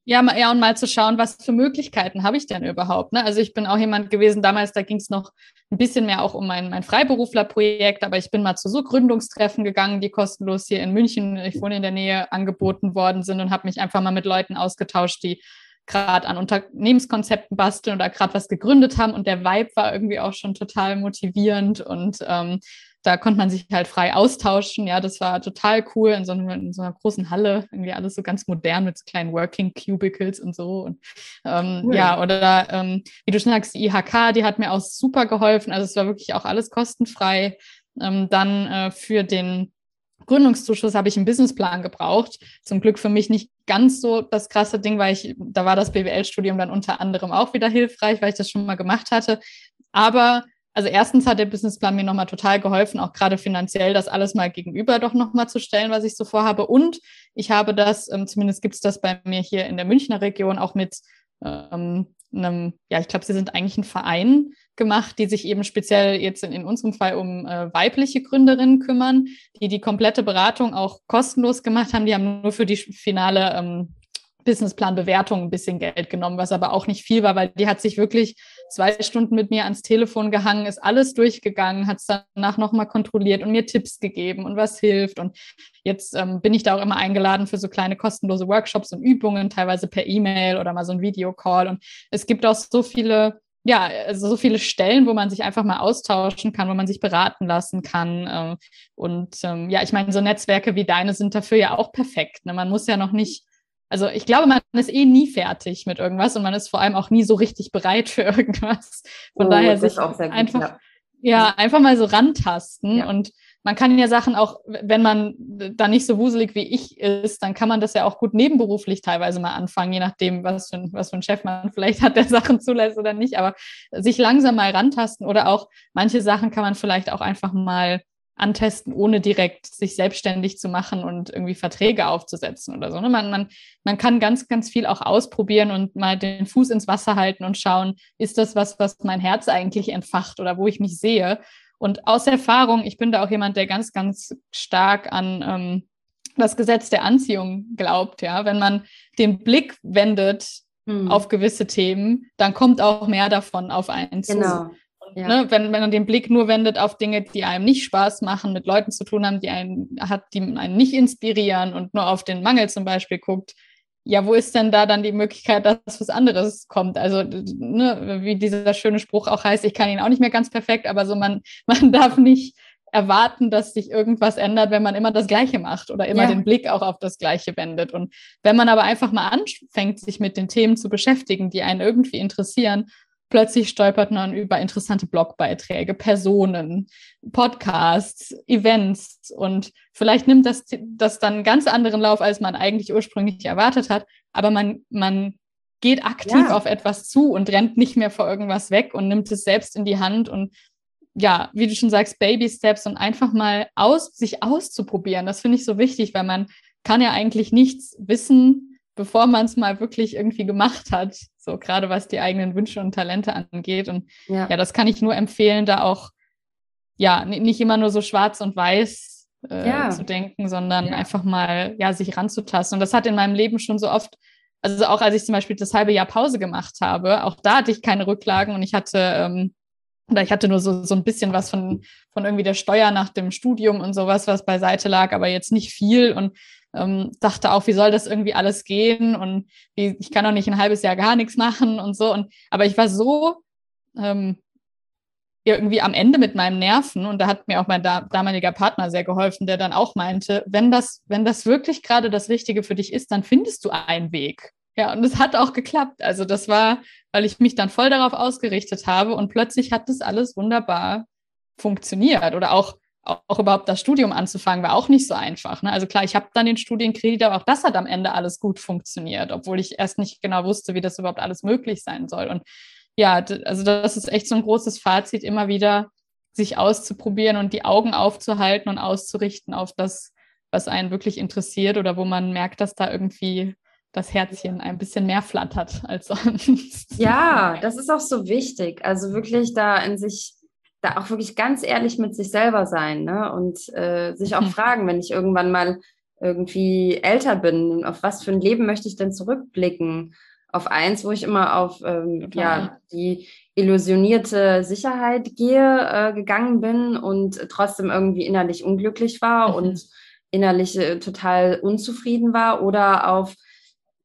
ja, ja, und mal zu schauen, was für Möglichkeiten habe ich denn überhaupt. Ne? Also ich bin auch jemand gewesen, damals, da ging es noch ein bisschen mehr auch um mein, mein Freiberuflerprojekt, aber ich bin mal zu so Gründungstreffen gegangen, die kostenlos hier in München, ich wohne in der Nähe, angeboten worden sind und habe mich einfach mal mit Leuten ausgetauscht, die gerade an Unternehmenskonzepten basteln oder gerade was gegründet haben und der Vibe war irgendwie auch schon total motivierend und ähm, da konnte man sich halt frei austauschen. Ja, das war total cool in so, einer, in so einer großen Halle, irgendwie alles so ganz modern mit so kleinen Working Cubicles und so. Und, ähm, cool. Ja, oder ähm, wie du schon sagst, die IHK, die hat mir auch super geholfen. Also es war wirklich auch alles kostenfrei. Ähm, dann äh, für den Gründungszuschuss habe ich einen Businessplan gebraucht. Zum Glück für mich nicht ganz so das krasse Ding, weil ich, da war das BWL-Studium dann unter anderem auch wieder hilfreich, weil ich das schon mal gemacht hatte. Aber also erstens hat der Businessplan mir nochmal total geholfen, auch gerade finanziell das alles mal gegenüber doch nochmal zu stellen, was ich so vorhabe. Und ich habe das, ähm, zumindest gibt es das bei mir hier in der Münchner Region, auch mit ähm, einem, ja, ich glaube, sie sind eigentlich ein Verein gemacht, die sich eben speziell jetzt in, in unserem Fall um äh, weibliche Gründerinnen kümmern, die die komplette Beratung auch kostenlos gemacht haben. Die haben nur für die finale ähm, Businessplan-Bewertung ein bisschen Geld genommen, was aber auch nicht viel war, weil die hat sich wirklich zwei Stunden mit mir ans Telefon gehangen, ist alles durchgegangen, hat es danach nochmal kontrolliert und mir Tipps gegeben und was hilft. Und jetzt ähm, bin ich da auch immer eingeladen für so kleine kostenlose Workshops und Übungen, teilweise per E-Mail oder mal so ein Videocall. Und es gibt auch so viele ja, also so viele Stellen, wo man sich einfach mal austauschen kann, wo man sich beraten lassen kann. Äh, und ähm, ja, ich meine, so Netzwerke wie deine sind dafür ja auch perfekt. Ne? Man muss ja noch nicht, also ich glaube, man ist eh nie fertig mit irgendwas und man ist vor allem auch nie so richtig bereit für irgendwas. Von oh, daher sich einfach, ja. ja. einfach mal so rantasten ja. und man kann ja Sachen auch, wenn man da nicht so wuselig wie ich ist, dann kann man das ja auch gut nebenberuflich teilweise mal anfangen, je nachdem, was für, ein, was für ein Chef man vielleicht hat, der Sachen zulässt oder nicht. Aber sich langsam mal rantasten oder auch manche Sachen kann man vielleicht auch einfach mal antesten, ohne direkt sich selbstständig zu machen und irgendwie Verträge aufzusetzen oder so. Ne? Man, man, man kann ganz, ganz viel auch ausprobieren und mal den Fuß ins Wasser halten und schauen, ist das was, was mein Herz eigentlich entfacht oder wo ich mich sehe? Und aus Erfahrung, ich bin da auch jemand, der ganz, ganz stark an ähm, das Gesetz der Anziehung glaubt. Ja, wenn man den Blick wendet hm. auf gewisse Themen, dann kommt auch mehr davon auf einen zu. Genau. Ja. Ne, wenn, wenn man den Blick nur wendet auf Dinge, die einem nicht Spaß machen, mit Leuten zu tun haben, die einen hat, die einen nicht inspirieren und nur auf den Mangel zum Beispiel guckt, ja, wo ist denn da dann die Möglichkeit, dass was anderes kommt? Also, ne, wie dieser schöne Spruch auch heißt, ich kann ihn auch nicht mehr ganz perfekt, aber so man, man darf nicht erwarten, dass sich irgendwas ändert, wenn man immer das Gleiche macht oder immer ja. den Blick auch auf das Gleiche wendet. Und wenn man aber einfach mal anfängt, sich mit den Themen zu beschäftigen, die einen irgendwie interessieren plötzlich stolpert man über interessante Blogbeiträge, Personen, Podcasts, Events und vielleicht nimmt das, das dann einen ganz anderen Lauf, als man eigentlich ursprünglich erwartet hat. Aber man, man geht aktiv ja. auf etwas zu und rennt nicht mehr vor irgendwas weg und nimmt es selbst in die Hand und ja, wie du schon sagst, Baby Steps und einfach mal aus, sich auszuprobieren. Das finde ich so wichtig, weil man kann ja eigentlich nichts wissen, bevor man es mal wirklich irgendwie gemacht hat. So gerade was die eigenen Wünsche und Talente angeht. Und ja, ja das kann ich nur empfehlen, da auch ja nicht immer nur so schwarz und weiß äh, ja. zu denken, sondern ja. einfach mal ja sich ranzutasten. Und das hat in meinem Leben schon so oft, also auch als ich zum Beispiel das halbe Jahr Pause gemacht habe, auch da hatte ich keine Rücklagen und ich hatte ähm, oder ich hatte nur so, so ein bisschen was von, von irgendwie der Steuer nach dem Studium und sowas, was beiseite lag, aber jetzt nicht viel. Und ähm, dachte auch, wie soll das irgendwie alles gehen und wie, ich kann doch nicht ein halbes Jahr gar nichts machen und so. Und aber ich war so ähm, irgendwie am Ende mit meinem Nerven und da hat mir auch mein da damaliger Partner sehr geholfen, der dann auch meinte, wenn das, wenn das wirklich gerade das Richtige für dich ist, dann findest du einen Weg. Ja, und es hat auch geklappt. Also das war, weil ich mich dann voll darauf ausgerichtet habe und plötzlich hat das alles wunderbar funktioniert oder auch auch überhaupt das Studium anzufangen, war auch nicht so einfach. Ne? Also klar, ich habe dann den Studienkredit, aber auch das hat am Ende alles gut funktioniert, obwohl ich erst nicht genau wusste, wie das überhaupt alles möglich sein soll. Und ja, also das ist echt so ein großes Fazit, immer wieder sich auszuprobieren und die Augen aufzuhalten und auszurichten auf das, was einen wirklich interessiert oder wo man merkt, dass da irgendwie das Herzchen ein bisschen mehr flattert als sonst. Ja, das ist auch so wichtig. Also wirklich da in sich da auch wirklich ganz ehrlich mit sich selber sein ne? und äh, sich auch mhm. fragen, wenn ich irgendwann mal irgendwie älter bin, auf was für ein Leben möchte ich denn zurückblicken? Auf eins, wo ich immer auf ähm, ja, die illusionierte Sicherheit gehe, äh, gegangen bin und trotzdem irgendwie innerlich unglücklich war mhm. und innerlich äh, total unzufrieden war oder auf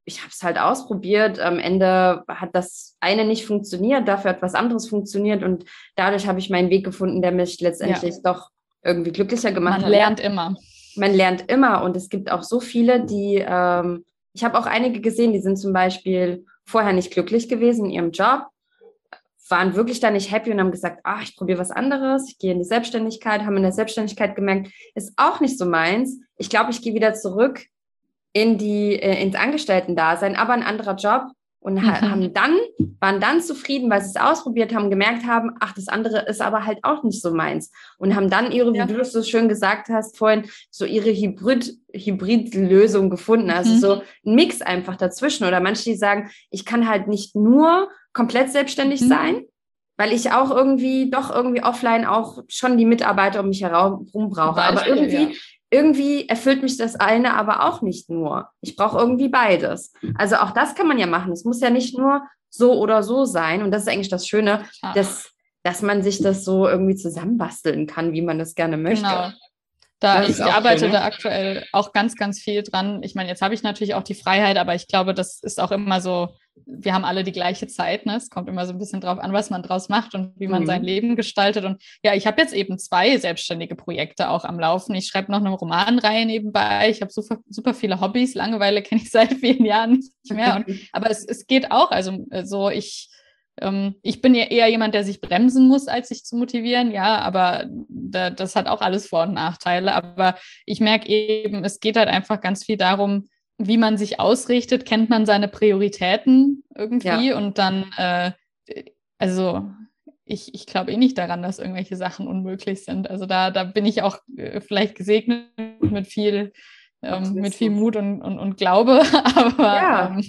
ich habe es halt ausprobiert. Am Ende hat das eine nicht funktioniert, dafür hat was anderes funktioniert und dadurch habe ich meinen Weg gefunden, der mich letztendlich ja. doch irgendwie glücklicher gemacht Man hat. Man lernt immer. Man lernt immer und es gibt auch so viele, die, ähm, ich habe auch einige gesehen, die sind zum Beispiel vorher nicht glücklich gewesen in ihrem Job, waren wirklich da nicht happy und haben gesagt, ach, ich probiere was anderes, ich gehe in die Selbstständigkeit, haben in der Selbstständigkeit gemerkt, ist auch nicht so meins. Ich glaube, ich gehe wieder zurück in die, äh, ins Angestellten-Dasein, aber ein anderer Job und mhm. haben dann, waren dann zufrieden, weil sie es ausprobiert haben, gemerkt haben, ach, das andere ist aber halt auch nicht so meins. Und haben dann ihre, ja. wie du das so schön gesagt hast vorhin, so ihre Hybrid, Hybrid-Lösung gefunden. Also mhm. so ein Mix einfach dazwischen. Oder manche, die sagen, ich kann halt nicht nur komplett selbstständig mhm. sein, weil ich auch irgendwie doch irgendwie offline auch schon die Mitarbeiter um mich herum brauche. Beispiel, aber irgendwie ja irgendwie erfüllt mich das eine aber auch nicht nur. Ich brauche irgendwie beides. Also auch das kann man ja machen. Es muss ja nicht nur so oder so sein. Und das ist eigentlich das Schöne, dass, dass man sich das so irgendwie zusammenbasteln kann, wie man das gerne möchte. Genau. Da, ich arbeite schön, ne? da aktuell auch ganz, ganz viel dran. Ich meine, jetzt habe ich natürlich auch die Freiheit, aber ich glaube, das ist auch immer so, wir haben alle die gleiche Zeit. Ne? Es kommt immer so ein bisschen drauf an, was man draus macht und wie man mhm. sein Leben gestaltet. Und ja, ich habe jetzt eben zwei selbstständige Projekte auch am Laufen. Ich schreibe noch eine Romanreihe nebenbei. Ich habe super, super viele Hobbys. Langeweile kenne ich seit vielen Jahren nicht mehr. Und, aber es, es geht auch. Also so, ich ähm, ich bin ja eher jemand, der sich bremsen muss, als sich zu motivieren, ja, aber da, das hat auch alles Vor- und Nachteile. Aber ich merke eben, es geht halt einfach ganz viel darum, wie man sich ausrichtet, kennt man seine Prioritäten irgendwie ja. und dann, äh, also ich, ich glaube eh nicht daran, dass irgendwelche Sachen unmöglich sind. Also da, da bin ich auch äh, vielleicht gesegnet mit viel, ähm, mit viel Mut und, und, und Glaube, aber ja. ähm,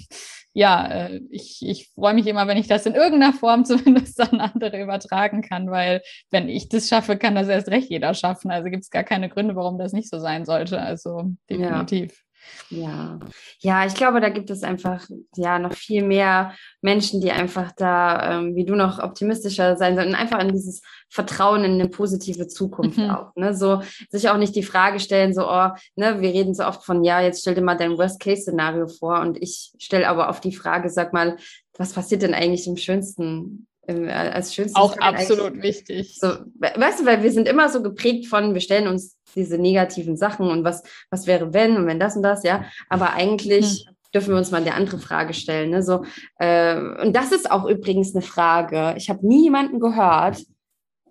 ja, äh, ich, ich freue mich immer, wenn ich das in irgendeiner Form zumindest an andere übertragen kann, weil wenn ich das schaffe, kann das erst recht jeder schaffen. Also gibt es gar keine Gründe, warum das nicht so sein sollte. Also definitiv. Ja. Ja, ja, ich glaube, da gibt es einfach ja noch viel mehr Menschen, die einfach da, ähm, wie du noch optimistischer sein sollten, einfach in dieses Vertrauen in eine positive Zukunft mhm. auch. Ne? So sich auch nicht die Frage stellen, so, oh, ne, wir reden so oft von, ja, jetzt stell dir mal dein Worst-Case-Szenario vor und ich stelle aber auf die Frage, sag mal, was passiert denn eigentlich im schönsten als schönstes auch absolut wichtig. So, weißt du, weil wir sind immer so geprägt von, wir stellen uns diese negativen Sachen und was, was wäre wenn und wenn das und das, ja. Aber eigentlich hm. dürfen wir uns mal eine andere Frage stellen. Ne? So, äh, und das ist auch übrigens eine Frage. Ich habe nie jemanden gehört,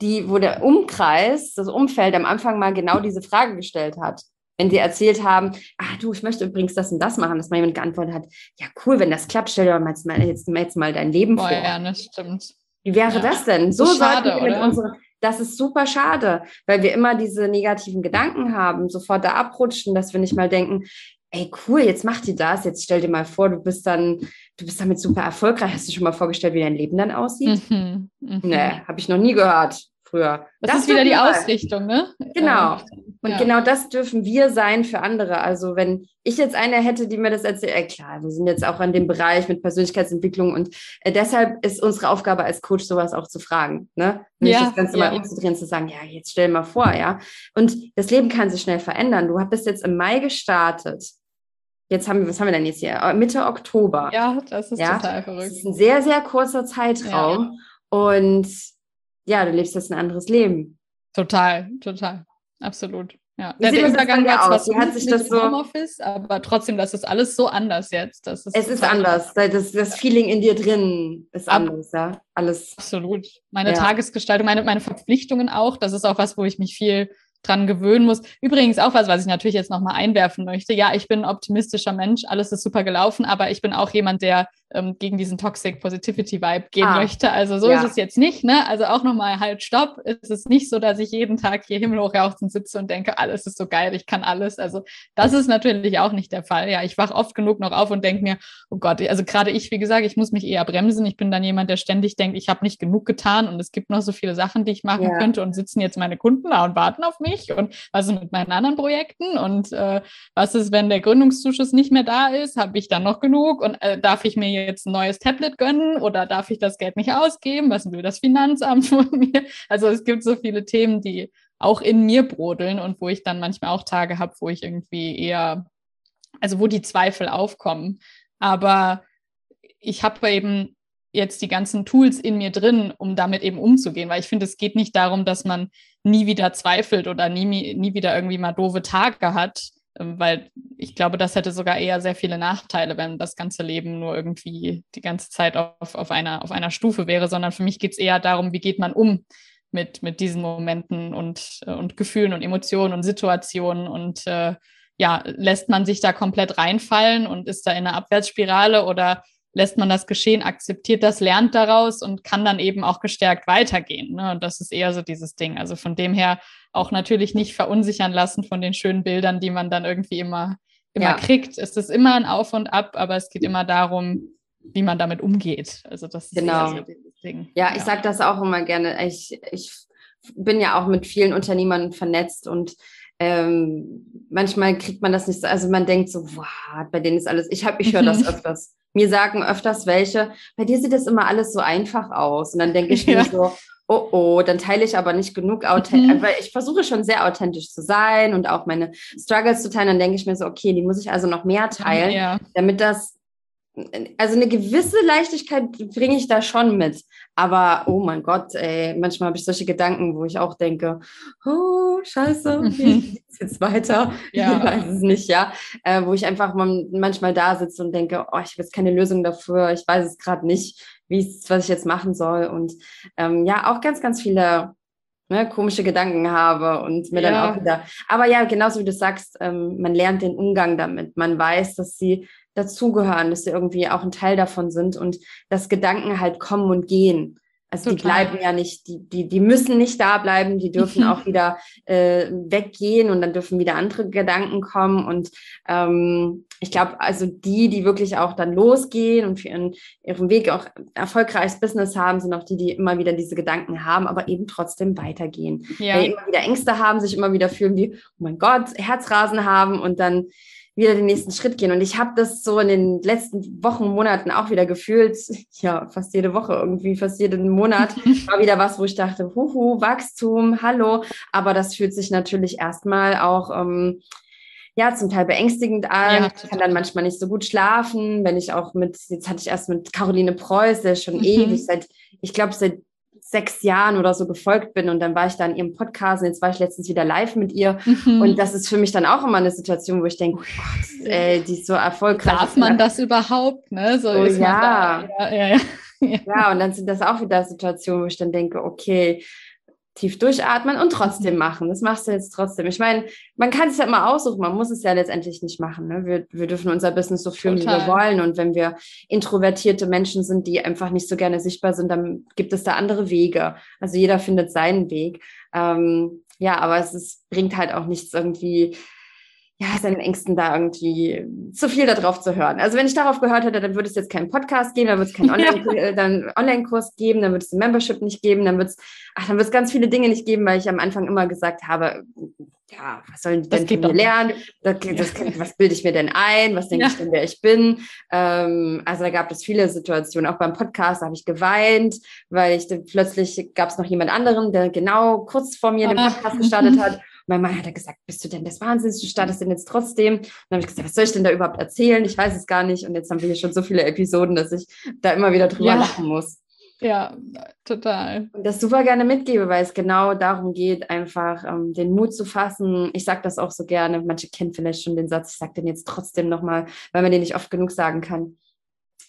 die, wo der Umkreis, das Umfeld am Anfang mal genau diese Frage gestellt hat. Wenn sie erzählt haben, ah du, ich möchte übrigens das und das machen, dass mal jemand geantwortet hat, ja cool, wenn das klappt, stell dir mal jetzt, mal, jetzt, jetzt mal dein Leben Boah, vor. Ja, das stimmt. Wie wäre ja. das denn? So schade, sollten wir mit unseren, das ist super schade, weil wir immer diese negativen Gedanken haben, sofort da abrutschen, dass wir nicht mal denken, ey, cool, jetzt mach dir das, jetzt stell dir mal vor, du bist dann, du bist damit super erfolgreich. Hast du schon mal vorgestellt, wie dein Leben dann aussieht? Mhm, mh. Nee, habe ich noch nie gehört früher. Das, das ist wieder die Ausrichtung, ne? Genau. Und ja. genau das dürfen wir sein für andere. Also wenn ich jetzt eine hätte, die mir das erzählt, äh, klar, wir sind jetzt auch an dem Bereich mit Persönlichkeitsentwicklung und äh, deshalb ist unsere Aufgabe als Coach sowas auch zu fragen, ne? Nicht ja, das Ganze ja. mal umzudrehen, zu sagen, ja, jetzt stell mal vor, ja. Und das Leben kann sich schnell verändern. Du bist jetzt im Mai gestartet. Jetzt haben wir, was haben wir denn jetzt hier? Äh, Mitte Oktober. Ja, das ist ja? total verrückt. Das ist ein sehr, sehr kurzer Zeitraum. Und ja, du lebst jetzt ein anderes Leben. Total, total. Absolut. Ja, Wie der Übergang war zwar so hat sich das so Homeoffice, aber trotzdem, das ist alles so anders jetzt. Das ist es ist anders. Das, das Feeling in dir drin ist Ab anders, ja. Alles. Absolut. Meine ja. Tagesgestaltung, meine, meine Verpflichtungen auch, das ist auch was, wo ich mich viel dran gewöhnen muss. Übrigens auch was, was ich natürlich jetzt nochmal einwerfen möchte. Ja, ich bin ein optimistischer Mensch, alles ist super gelaufen, aber ich bin auch jemand, der ähm, gegen diesen Toxic Positivity Vibe gehen ah, möchte. Also so ja. ist es jetzt nicht, ne? Also auch nochmal halt Stopp. Es ist nicht so, dass ich jeden Tag hier himmelhoch jauchzend sitze und denke, alles ist so geil, ich kann alles. Also das ist natürlich auch nicht der Fall. Ja, ich wach oft genug noch auf und denke mir, oh Gott, also gerade ich, wie gesagt, ich muss mich eher bremsen. Ich bin dann jemand, der ständig denkt, ich habe nicht genug getan und es gibt noch so viele Sachen, die ich machen ja. könnte und sitzen jetzt meine Kunden da und warten auf mich und was ist mit meinen anderen Projekten und äh, was ist, wenn der Gründungszuschuss nicht mehr da ist, habe ich dann noch genug und äh, darf ich mir jetzt ein neues Tablet gönnen oder darf ich das Geld nicht ausgeben? Was will das Finanzamt von mir? Also es gibt so viele Themen, die auch in mir brodeln und wo ich dann manchmal auch Tage habe, wo ich irgendwie eher, also wo die Zweifel aufkommen. Aber ich habe eben jetzt die ganzen Tools in mir drin, um damit eben umzugehen, weil ich finde, es geht nicht darum, dass man nie wieder zweifelt oder nie, nie wieder irgendwie mal doofe Tage hat, weil ich glaube, das hätte sogar eher sehr viele Nachteile, wenn das ganze Leben nur irgendwie die ganze Zeit auf, auf, einer, auf einer Stufe wäre, sondern für mich geht es eher darum, wie geht man um mit, mit diesen Momenten und, äh, und Gefühlen und Emotionen und Situationen und äh, ja, lässt man sich da komplett reinfallen und ist da in einer Abwärtsspirale oder lässt man das geschehen, akzeptiert das, lernt daraus und kann dann eben auch gestärkt weitergehen. Ne? Und das ist eher so dieses Ding. Also von dem her auch natürlich nicht verunsichern lassen von den schönen Bildern, die man dann irgendwie immer, immer ja. kriegt. Es ist immer ein Auf und Ab, aber es geht immer darum, wie man damit umgeht. Also das ist genau. so dieses Ding. Ja, ja. ich sage das auch immer gerne. Ich, ich bin ja auch mit vielen Unternehmern vernetzt und ähm, manchmal kriegt man das nicht so, also man denkt so, wow, bei denen ist alles, ich habe, ich höre das mhm. öfters. Mir sagen öfters welche, bei dir sieht das immer alles so einfach aus. Und dann denke ich ja. mir so, oh oh, dann teile ich aber nicht genug authentisch, mhm. weil ich versuche schon sehr authentisch zu sein und auch meine Struggles zu teilen. Dann denke ich mir so, okay, die muss ich also noch mehr teilen, ja. damit das also eine gewisse Leichtigkeit bringe ich da schon mit. Aber oh mein Gott, ey, manchmal habe ich solche Gedanken, wo ich auch denke, oh, scheiße, wie geht's jetzt weiter? Ja. Ich weiß es nicht, ja. Äh, wo ich einfach manchmal da sitze und denke, oh, ich habe jetzt keine Lösung dafür, ich weiß es gerade nicht, wie was ich jetzt machen soll. Und ähm, ja, auch ganz, ganz viele ne, komische Gedanken habe und mir ja. dann auch wieder. Aber ja, genauso wie du sagst, ähm, man lernt den Umgang damit. Man weiß, dass sie dazugehören, dass sie irgendwie auch ein Teil davon sind und dass Gedanken halt kommen und gehen. Also Total. die bleiben ja nicht, die, die, die müssen nicht da bleiben, die dürfen auch wieder äh, weggehen und dann dürfen wieder andere Gedanken kommen. Und ähm, ich glaube, also die, die wirklich auch dann losgehen und für ihren, ihren Weg auch erfolgreiches Business haben, sind auch die, die immer wieder diese Gedanken haben, aber eben trotzdem weitergehen. Ja. Weil immer wieder Ängste haben, sich immer wieder fühlen wie, oh mein Gott, Herzrasen haben und dann wieder den nächsten Schritt gehen. Und ich habe das so in den letzten Wochen, Monaten auch wieder gefühlt, ja, fast jede Woche irgendwie, fast jeden Monat war wieder was, wo ich dachte, huhu, Wachstum, hallo. Aber das fühlt sich natürlich erstmal auch, ähm, ja, zum Teil beängstigend an. Ja, ich kann dann manchmal nicht so gut schlafen, wenn ich auch mit, jetzt hatte ich erst mit Caroline Preuß, der schon mhm. ewig seit, ich glaube, seit sechs Jahren oder so gefolgt bin und dann war ich da in ihrem Podcast und jetzt war ich letztens wieder live mit ihr mhm. und das ist für mich dann auch immer eine Situation, wo ich denke, oh Gott, ey, die ist so erfolgreich. Darf man das überhaupt, ne? So oh, ja. ja. Ja, ja. ja, und dann sind das auch wieder Situationen, wo ich dann denke, okay, tief durchatmen und trotzdem machen. Das machst du jetzt trotzdem. Ich meine, man kann es ja immer aussuchen, man muss es ja letztendlich nicht machen. Ne? Wir, wir dürfen unser Business so führen, Total. wie wir wollen. Und wenn wir introvertierte Menschen sind, die einfach nicht so gerne sichtbar sind, dann gibt es da andere Wege. Also jeder findet seinen Weg. Ähm, ja, aber es ist, bringt halt auch nichts irgendwie ja, seinen Ängsten da irgendwie zu viel darauf zu hören. Also wenn ich darauf gehört hätte, dann würde es jetzt keinen Podcast geben, dann würde es keinen Online, Online-Kurs geben, dann würde es ein Membership nicht geben, dann wird es, ach, dann wird es ganz viele Dinge nicht geben, weil ich am Anfang immer gesagt habe, ja, was sollen die denn von mir lernen? Das, das, was bilde ich mir denn ein? Was denke ja. ich denn, wer ich bin? Ähm, also da gab es viele Situationen. Auch beim Podcast habe ich geweint, weil ich plötzlich gab es noch jemand anderen, der genau kurz vor mir den ah. Podcast gestartet hat. mein Mann hat gesagt, bist du denn des Wahnsinns? Du startest denn jetzt trotzdem? Und dann habe ich gesagt, was soll ich denn da überhaupt erzählen? Ich weiß es gar nicht. Und jetzt haben wir hier schon so viele Episoden, dass ich da immer wieder drüber ja. lachen muss. Ja, total. Und das super gerne mitgebe, weil es genau darum geht, einfach ähm, den Mut zu fassen. Ich sage das auch so gerne. Manche kennen vielleicht schon den Satz, ich sage den jetzt trotzdem nochmal, weil man den nicht oft genug sagen kann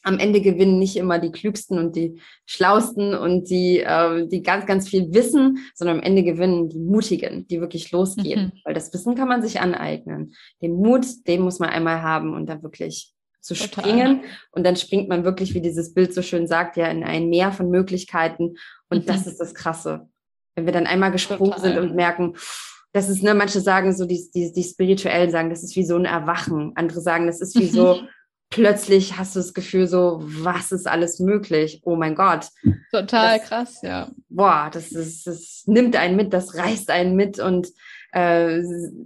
am Ende gewinnen nicht immer die klügsten und die schlausten und die, äh, die ganz, ganz viel wissen, sondern am Ende gewinnen die Mutigen, die wirklich losgehen. Mhm. Weil das Wissen kann man sich aneignen. Den Mut, den muss man einmal haben und da wirklich zu Total. springen. Und dann springt man wirklich, wie dieses Bild so schön sagt, ja, in ein Meer von Möglichkeiten. Und mhm. das ist das Krasse. Wenn wir dann einmal gesprungen Total. sind und merken, das ist, ne, manche sagen so, die, die, die Spirituellen sagen, das ist wie so ein Erwachen. Andere sagen, das ist wie so, plötzlich hast du das Gefühl so, was ist alles möglich? Oh mein Gott. Total das, krass, ja. Boah, das ist, das nimmt einen mit, das reißt einen mit und äh,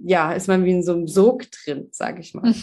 ja, ist man wie in so einem Sog drin, sage ich mal.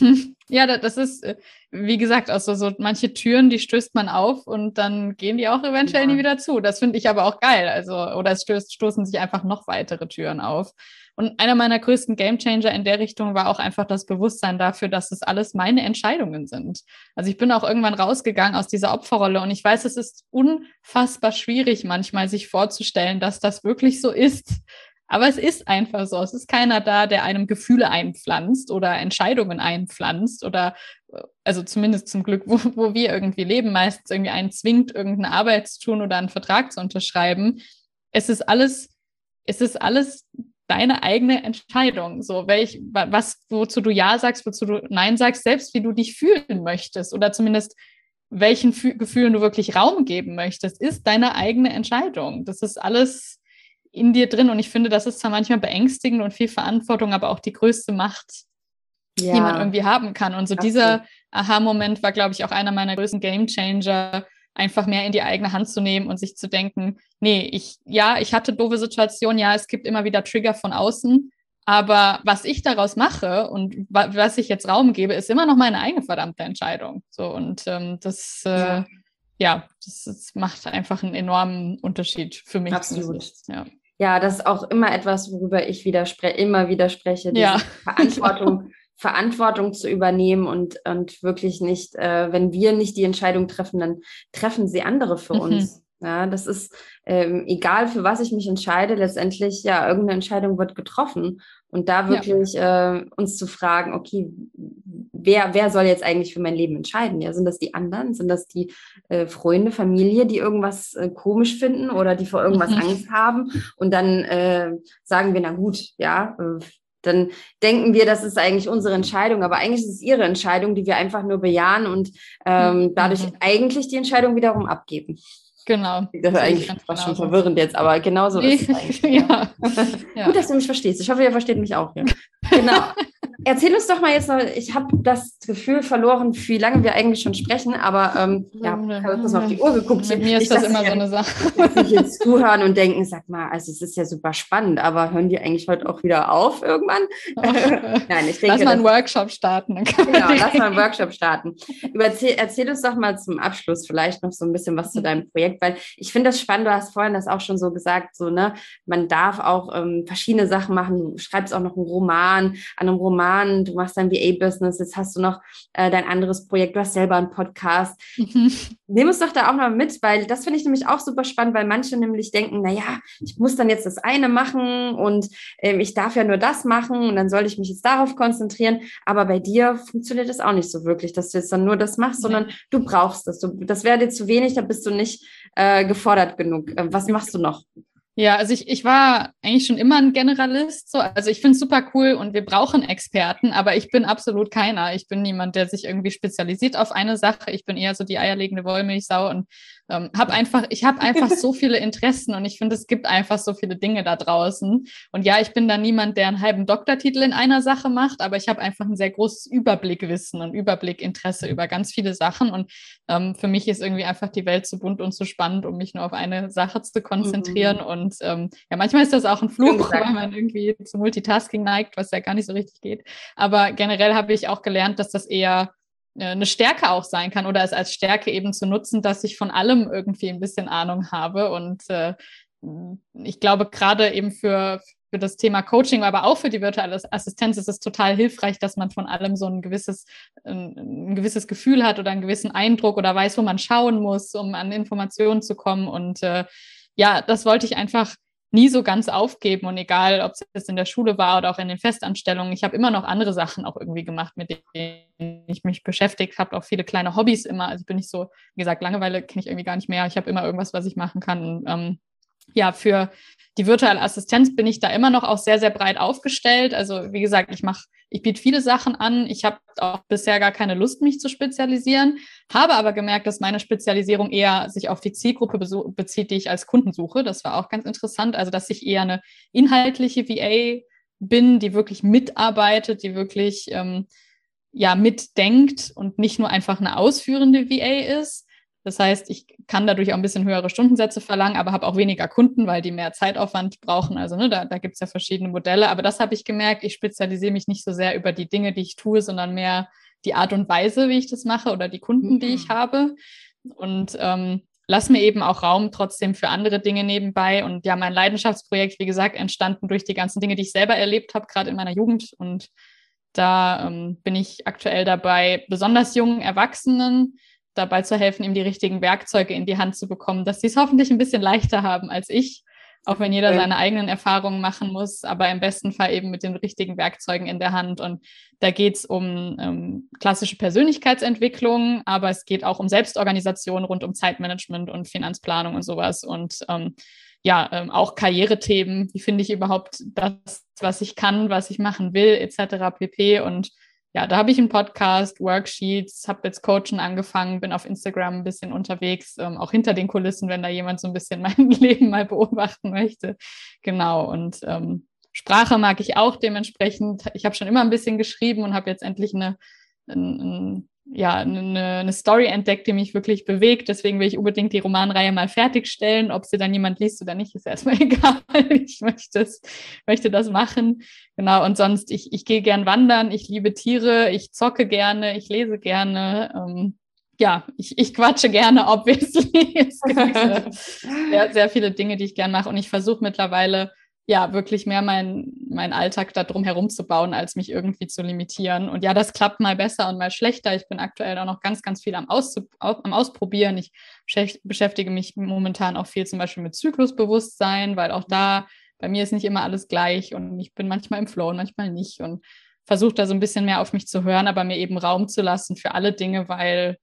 Ja, das ist, äh, wie gesagt, also so manche Türen, die stößt man auf und dann gehen die auch eventuell ja. nie wieder zu. Das finde ich aber auch geil. Also, oder es stößt, stoßen sich einfach noch weitere Türen auf. Und einer meiner größten Gamechanger in der Richtung war auch einfach das Bewusstsein dafür, dass es alles meine Entscheidungen sind. Also ich bin auch irgendwann rausgegangen aus dieser Opferrolle und ich weiß, es ist unfassbar schwierig manchmal sich vorzustellen, dass das wirklich so ist. Aber es ist einfach so. Es ist keiner da, der einem Gefühle einpflanzt oder Entscheidungen einpflanzt oder, also zumindest zum Glück, wo, wo wir irgendwie leben, meistens irgendwie einen zwingt, irgendeine Arbeit zu tun oder einen Vertrag zu unterschreiben. Es ist alles, es ist alles deine eigene Entscheidung. So, welch, was, wozu du Ja sagst, wozu du Nein sagst, selbst wie du dich fühlen möchtest oder zumindest welchen Fü Gefühlen du wirklich Raum geben möchtest, ist deine eigene Entscheidung. Das ist alles in dir drin und ich finde, das ist zwar manchmal beängstigend und viel Verantwortung, aber auch die größte Macht, ja. die man irgendwie haben kann. Und so Absolut. dieser Aha-Moment war, glaube ich, auch einer meiner größten Game Changer, einfach mehr in die eigene Hand zu nehmen und sich zu denken, nee, ich, ja, ich hatte doofe Situationen, ja, es gibt immer wieder Trigger von außen, aber was ich daraus mache und wa was ich jetzt Raum gebe, ist immer noch meine eigene verdammte Entscheidung. So und ähm, das, äh, ja, ja das, das, macht einfach einen enormen Unterschied für mich. Absolut. Ja. ja, das ist auch immer etwas, worüber ich widerspre immer widerspreche, diese ja. Verantwortung Verantwortung zu übernehmen und, und wirklich nicht, äh, wenn wir nicht die Entscheidung treffen, dann treffen sie andere für mhm. uns. Ja, das ist ähm, egal, für was ich mich entscheide, letztendlich, ja, irgendeine Entscheidung wird getroffen. Und da wirklich ja. äh, uns zu fragen, okay, wer, wer soll jetzt eigentlich für mein Leben entscheiden? Ja, sind das die anderen? Sind das die äh, Freunde, Familie, die irgendwas äh, komisch finden oder die vor irgendwas mhm. Angst haben? Und dann äh, sagen wir, na gut, ja, äh, dann denken wir, das ist eigentlich unsere Entscheidung, aber eigentlich ist es ihre Entscheidung, die wir einfach nur bejahen und ähm, mhm. dadurch mhm. eigentlich die Entscheidung wiederum abgeben. Genau. Das ist eigentlich fast schon verwirrend jetzt, aber genauso ist es eigentlich. ja. ja. Gut, dass du mich verstehst. Ich hoffe, ihr versteht mich auch. Ja. Genau. Erzähl uns doch mal jetzt noch, ich habe das Gefühl verloren, wie lange wir eigentlich schon sprechen, aber ähm, ja, ich habe jetzt mal auf die Uhr geguckt. Mit mir ist ich das immer so eine Sache. Ich jetzt zuhören und denken, sag mal, also es ist ja super spannend, aber hören die eigentlich heute auch wieder auf irgendwann? Nein, ich denke. Lass mal einen Workshop starten. genau, lass mal einen Workshop starten. Erzähl, erzähl uns doch mal zum Abschluss vielleicht noch so ein bisschen was zu deinem Projekt, weil ich finde das spannend, du hast vorhin das auch schon so gesagt, so, ne, man darf auch ähm, verschiedene Sachen machen, du schreibst auch noch einen Roman, an einem Roman Roman, du machst dein VA-Business, jetzt hast du noch äh, dein anderes Projekt, du hast selber einen Podcast. Mhm. Nimm uns doch da auch mal mit, weil das finde ich nämlich auch super spannend, weil manche nämlich denken, naja, ich muss dann jetzt das eine machen und ähm, ich darf ja nur das machen und dann soll ich mich jetzt darauf konzentrieren. Aber bei dir funktioniert das auch nicht so wirklich, dass du jetzt dann nur das machst, sondern du brauchst das. Du, das wäre dir zu wenig, da bist du nicht äh, gefordert genug. Äh, was machst du noch? Ja, also ich, ich war eigentlich schon immer ein Generalist. So. Also ich finde es super cool und wir brauchen Experten, aber ich bin absolut keiner. Ich bin niemand, der sich irgendwie spezialisiert auf eine Sache. Ich bin eher so die eierlegende Wollmilchsau und ähm, habe einfach, ich habe einfach so viele Interessen und ich finde, es gibt einfach so viele Dinge da draußen. Und ja, ich bin da niemand, der einen halben Doktortitel in einer Sache macht, aber ich habe einfach ein sehr großes Überblickwissen und Überblickinteresse über ganz viele Sachen. Und ähm, für mich ist irgendwie einfach die Welt zu bunt und zu spannend, um mich nur auf eine Sache zu konzentrieren. Mhm. Und ähm, ja, manchmal ist das auch ein Fluch, weil man irgendwie zu Multitasking neigt, was ja gar nicht so richtig geht. Aber generell habe ich auch gelernt, dass das eher eine Stärke auch sein kann oder es als Stärke eben zu nutzen, dass ich von allem irgendwie ein bisschen Ahnung habe. Und äh, ich glaube, gerade eben für, für das Thema Coaching, aber auch für die virtuelle Assistenz ist es total hilfreich, dass man von allem so ein gewisses, ein, ein gewisses Gefühl hat oder einen gewissen Eindruck oder weiß, wo man schauen muss, um an Informationen zu kommen. Und äh, ja, das wollte ich einfach nie so ganz aufgeben und egal, ob es jetzt in der Schule war oder auch in den Festanstellungen, ich habe immer noch andere Sachen auch irgendwie gemacht, mit denen ich mich beschäftigt habe, auch viele kleine Hobbys immer. Also bin ich so, wie gesagt, Langeweile kenne ich irgendwie gar nicht mehr. Ich habe immer irgendwas, was ich machen kann. Und, ähm, ja, für die virtuelle Assistenz bin ich da immer noch auch sehr, sehr breit aufgestellt. Also wie gesagt, ich mache, ich biete viele Sachen an. Ich habe auch bisher gar keine Lust, mich zu spezialisieren, habe aber gemerkt, dass meine Spezialisierung eher sich auf die Zielgruppe bezieht, die ich als Kunden suche. Das war auch ganz interessant. Also dass ich eher eine inhaltliche VA bin, die wirklich mitarbeitet, die wirklich ähm, ja mitdenkt und nicht nur einfach eine ausführende VA ist Das heißt, ich kann dadurch auch ein bisschen höhere Stundensätze verlangen, aber habe auch weniger Kunden, weil die mehr Zeitaufwand brauchen. Also ne, da, da gibt es ja verschiedene Modelle. Aber das habe ich gemerkt, ich spezialisiere mich nicht so sehr über die Dinge, die ich tue, sondern mehr die Art und Weise, wie ich das mache oder die Kunden, die ich mhm. habe. Und ähm, lass mir eben auch Raum trotzdem für andere Dinge nebenbei. Und ja, mein Leidenschaftsprojekt, wie gesagt, entstanden durch die ganzen Dinge, die ich selber erlebt habe, gerade in meiner Jugend. Und da ähm, bin ich aktuell dabei, besonders jungen Erwachsenen dabei zu helfen, ihm die richtigen Werkzeuge in die Hand zu bekommen, dass sie es hoffentlich ein bisschen leichter haben als ich, auch wenn jeder seine eigenen Erfahrungen machen muss, aber im besten Fall eben mit den richtigen Werkzeugen in der Hand. Und da geht es um ähm, klassische Persönlichkeitsentwicklung, aber es geht auch um Selbstorganisation rund um Zeitmanagement und Finanzplanung und sowas. Und ähm, ja, ähm, auch Karrierethemen, wie finde ich überhaupt das, was ich kann, was ich machen will, etc. pp. Und ja, da habe ich einen Podcast, Worksheets, habe jetzt Coachen angefangen, bin auf Instagram ein bisschen unterwegs, ähm, auch hinter den Kulissen, wenn da jemand so ein bisschen mein Leben mal beobachten möchte. Genau. Und ähm, Sprache mag ich auch dementsprechend. Ich habe schon immer ein bisschen geschrieben und habe jetzt endlich eine, ein, ein ja, eine, eine Story entdeckt, die mich wirklich bewegt. Deswegen will ich unbedingt die Romanreihe mal fertigstellen. Ob sie dann jemand liest oder nicht, ist erstmal egal. Ich möchte, es, möchte das machen. Genau. Und sonst, ich, ich gehe gern wandern, ich liebe Tiere, ich zocke gerne, ich lese gerne. Ähm, ja, ich, ich quatsche gerne, obviously. es gibt sehr, sehr viele Dinge, die ich gern mache. Und ich versuche mittlerweile ja, wirklich mehr mein, mein Alltag da drum herum zu bauen, als mich irgendwie zu limitieren. Und ja, das klappt mal besser und mal schlechter. Ich bin aktuell auch noch ganz, ganz viel am, Aus, am Ausprobieren. Ich beschäftige mich momentan auch viel zum Beispiel mit Zyklusbewusstsein, weil auch da bei mir ist nicht immer alles gleich und ich bin manchmal im Flow und manchmal nicht und versuche da so ein bisschen mehr auf mich zu hören, aber mir eben Raum zu lassen für alle Dinge, weil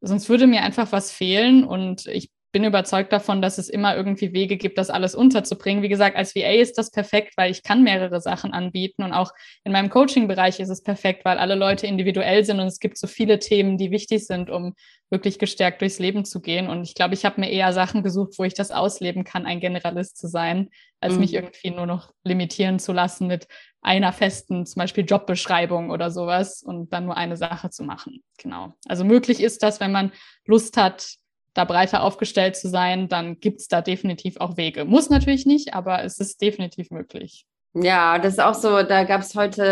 sonst würde mir einfach was fehlen und ich bin überzeugt davon, dass es immer irgendwie Wege gibt, das alles unterzubringen. Wie gesagt, als VA ist das perfekt, weil ich kann mehrere Sachen anbieten und auch in meinem Coaching-Bereich ist es perfekt, weil alle Leute individuell sind und es gibt so viele Themen, die wichtig sind, um wirklich gestärkt durchs Leben zu gehen. Und ich glaube, ich habe mir eher Sachen gesucht, wo ich das ausleben kann, ein Generalist zu sein, als mhm. mich irgendwie nur noch limitieren zu lassen mit einer festen, zum Beispiel Jobbeschreibung oder sowas und dann nur eine Sache zu machen. Genau. Also möglich ist das, wenn man Lust hat, da breiter aufgestellt zu sein, dann gibt es da definitiv auch Wege. Muss natürlich nicht, aber es ist definitiv möglich. Ja, das ist auch so, da gab es heute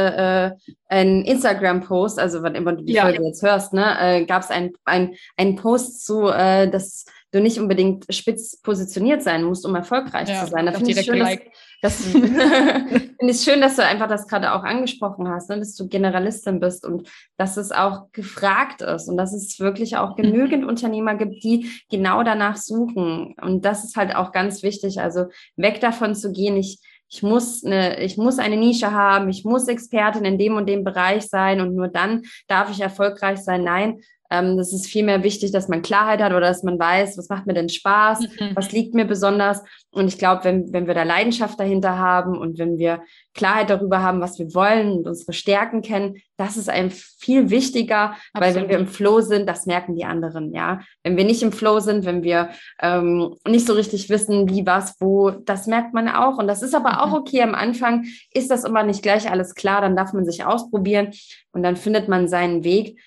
äh, einen Instagram-Post, also wann immer du die ja. Folge jetzt hörst, ne, äh, gab es einen ein Post zu, äh, dass du nicht unbedingt spitz positioniert sein musst, um erfolgreich ja, zu sein. Da finde ich schön, dass, das finde ich schön, dass du einfach das gerade auch angesprochen hast, ne? dass du Generalistin bist und dass es auch gefragt ist und dass es wirklich auch mhm. genügend Unternehmer gibt, die genau danach suchen. Und das ist halt auch ganz wichtig. Also weg davon zu gehen, ich ich muss eine, ich muss eine Nische haben, ich muss Expertin in dem und dem Bereich sein und nur dann darf ich erfolgreich sein. Nein, ähm, das ist vielmehr wichtig, dass man Klarheit hat oder dass man weiß, was macht mir denn Spaß, mhm. was liegt mir besonders. Und ich glaube, wenn, wenn wir da Leidenschaft dahinter haben und wenn wir Klarheit darüber haben, was wir wollen und unsere Stärken kennen, das ist einem viel wichtiger, Absolut. weil wenn wir im Flow sind, das merken die anderen, ja. Wenn wir nicht im Flow sind, wenn wir ähm, nicht so richtig wissen, wie, was, wo, das merkt man auch. Und das ist aber auch mhm. okay. Am Anfang ist das immer nicht gleich alles klar, dann darf man sich ausprobieren und dann findet man seinen Weg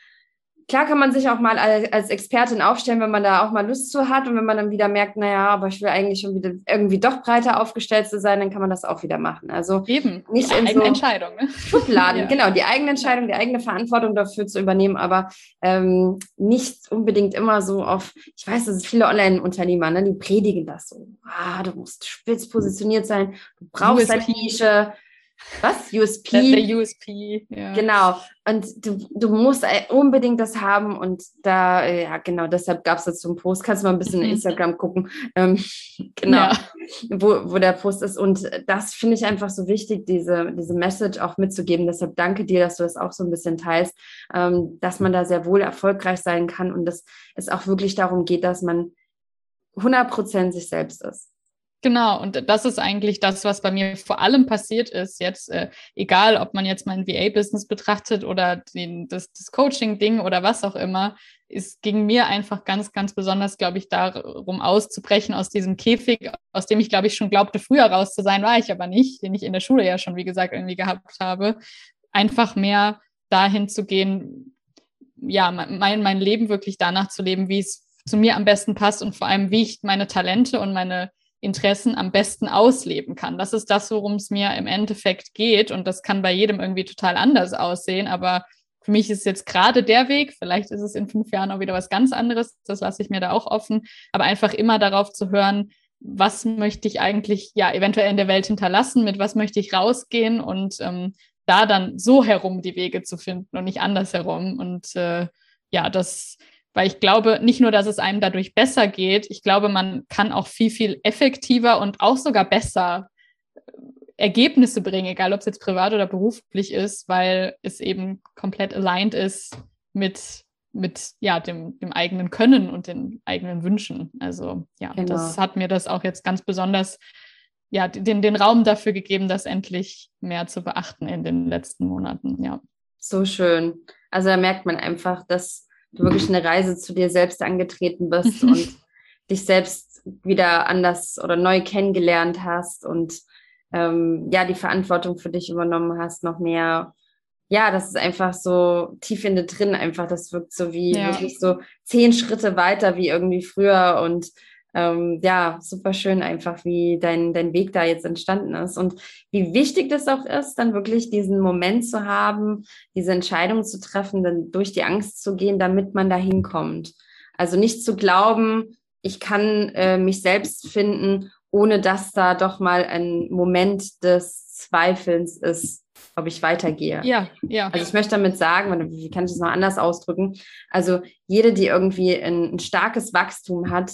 klar kann man sich auch mal als Expertin aufstellen, wenn man da auch mal Lust zu hat und wenn man dann wieder merkt, naja, aber ich will eigentlich schon wieder irgendwie doch breiter aufgestellt zu sein, dann kann man das auch wieder machen. Also eben nicht die in eigene so Entscheidung, ne? Schubladen, ja. genau, die eigene Entscheidung, die eigene Verantwortung dafür zu übernehmen, aber ähm, nicht unbedingt immer so auf, ich weiß, das sind viele Online-Unternehmer, ne, die predigen das so, ah, du musst spitz positioniert sein, du brauchst eine Nische, was? USP? Der USP, ja. Genau. Und du, du musst äh, unbedingt das haben. Und da, äh, ja, genau, deshalb gab es dazu einen Post. Kannst du mal ein bisschen mhm. in Instagram gucken. Ähm, genau, ja. wo, wo der Post ist. Und das finde ich einfach so wichtig, diese, diese Message auch mitzugeben. Deshalb danke dir, dass du das auch so ein bisschen teilst, ähm, dass man da sehr wohl erfolgreich sein kann und dass es auch wirklich darum geht, dass man 100% sich selbst ist. Genau, und das ist eigentlich das, was bei mir vor allem passiert ist. Jetzt, äh, egal ob man jetzt mein VA-Business betrachtet oder den, das, das Coaching-Ding oder was auch immer, es ging mir einfach ganz, ganz besonders, glaube ich, darum auszubrechen aus diesem Käfig, aus dem ich, glaube ich, schon glaubte, früher raus zu sein, war ich aber nicht, den ich in der Schule ja schon, wie gesagt, irgendwie gehabt habe. Einfach mehr dahin zu gehen, ja, mein, mein Leben wirklich danach zu leben, wie es zu mir am besten passt und vor allem, wie ich meine Talente und meine Interessen am besten ausleben kann. Das ist das, worum es mir im Endeffekt geht. Und das kann bei jedem irgendwie total anders aussehen. Aber für mich ist jetzt gerade der Weg, vielleicht ist es in fünf Jahren auch wieder was ganz anderes, das lasse ich mir da auch offen, aber einfach immer darauf zu hören, was möchte ich eigentlich ja eventuell in der Welt hinterlassen, mit was möchte ich rausgehen und ähm, da dann so herum die Wege zu finden und nicht andersherum. Und äh, ja, das, weil ich glaube nicht nur, dass es einem dadurch besser geht, ich glaube, man kann auch viel, viel effektiver und auch sogar besser äh, Ergebnisse bringen, egal ob es jetzt privat oder beruflich ist, weil es eben komplett aligned ist mit mit ja dem, dem eigenen Können und den eigenen Wünschen. Also ja, genau. das hat mir das auch jetzt ganz besonders ja den, den Raum dafür gegeben, das endlich mehr zu beachten in den letzten Monaten. Ja. So schön. Also da merkt man einfach, dass du wirklich eine Reise zu dir selbst angetreten bist und dich selbst wieder anders oder neu kennengelernt hast und ähm, ja die Verantwortung für dich übernommen hast, noch mehr ja, das ist einfach so tief in dir drin, einfach, das wirkt so wie ja. wirklich so zehn Schritte weiter wie irgendwie früher und ähm, ja, super schön einfach, wie dein, dein Weg da jetzt entstanden ist und wie wichtig das auch ist, dann wirklich diesen Moment zu haben, diese Entscheidung zu treffen, dann durch die Angst zu gehen, damit man da hinkommt. Also nicht zu glauben, ich kann äh, mich selbst finden, ohne dass da doch mal ein Moment des Zweifelns ist ob ich weitergehe. Ja, ja. Also ich möchte damit sagen, wie kann ich das noch anders ausdrücken? Also jede, die irgendwie ein, ein starkes Wachstum hat,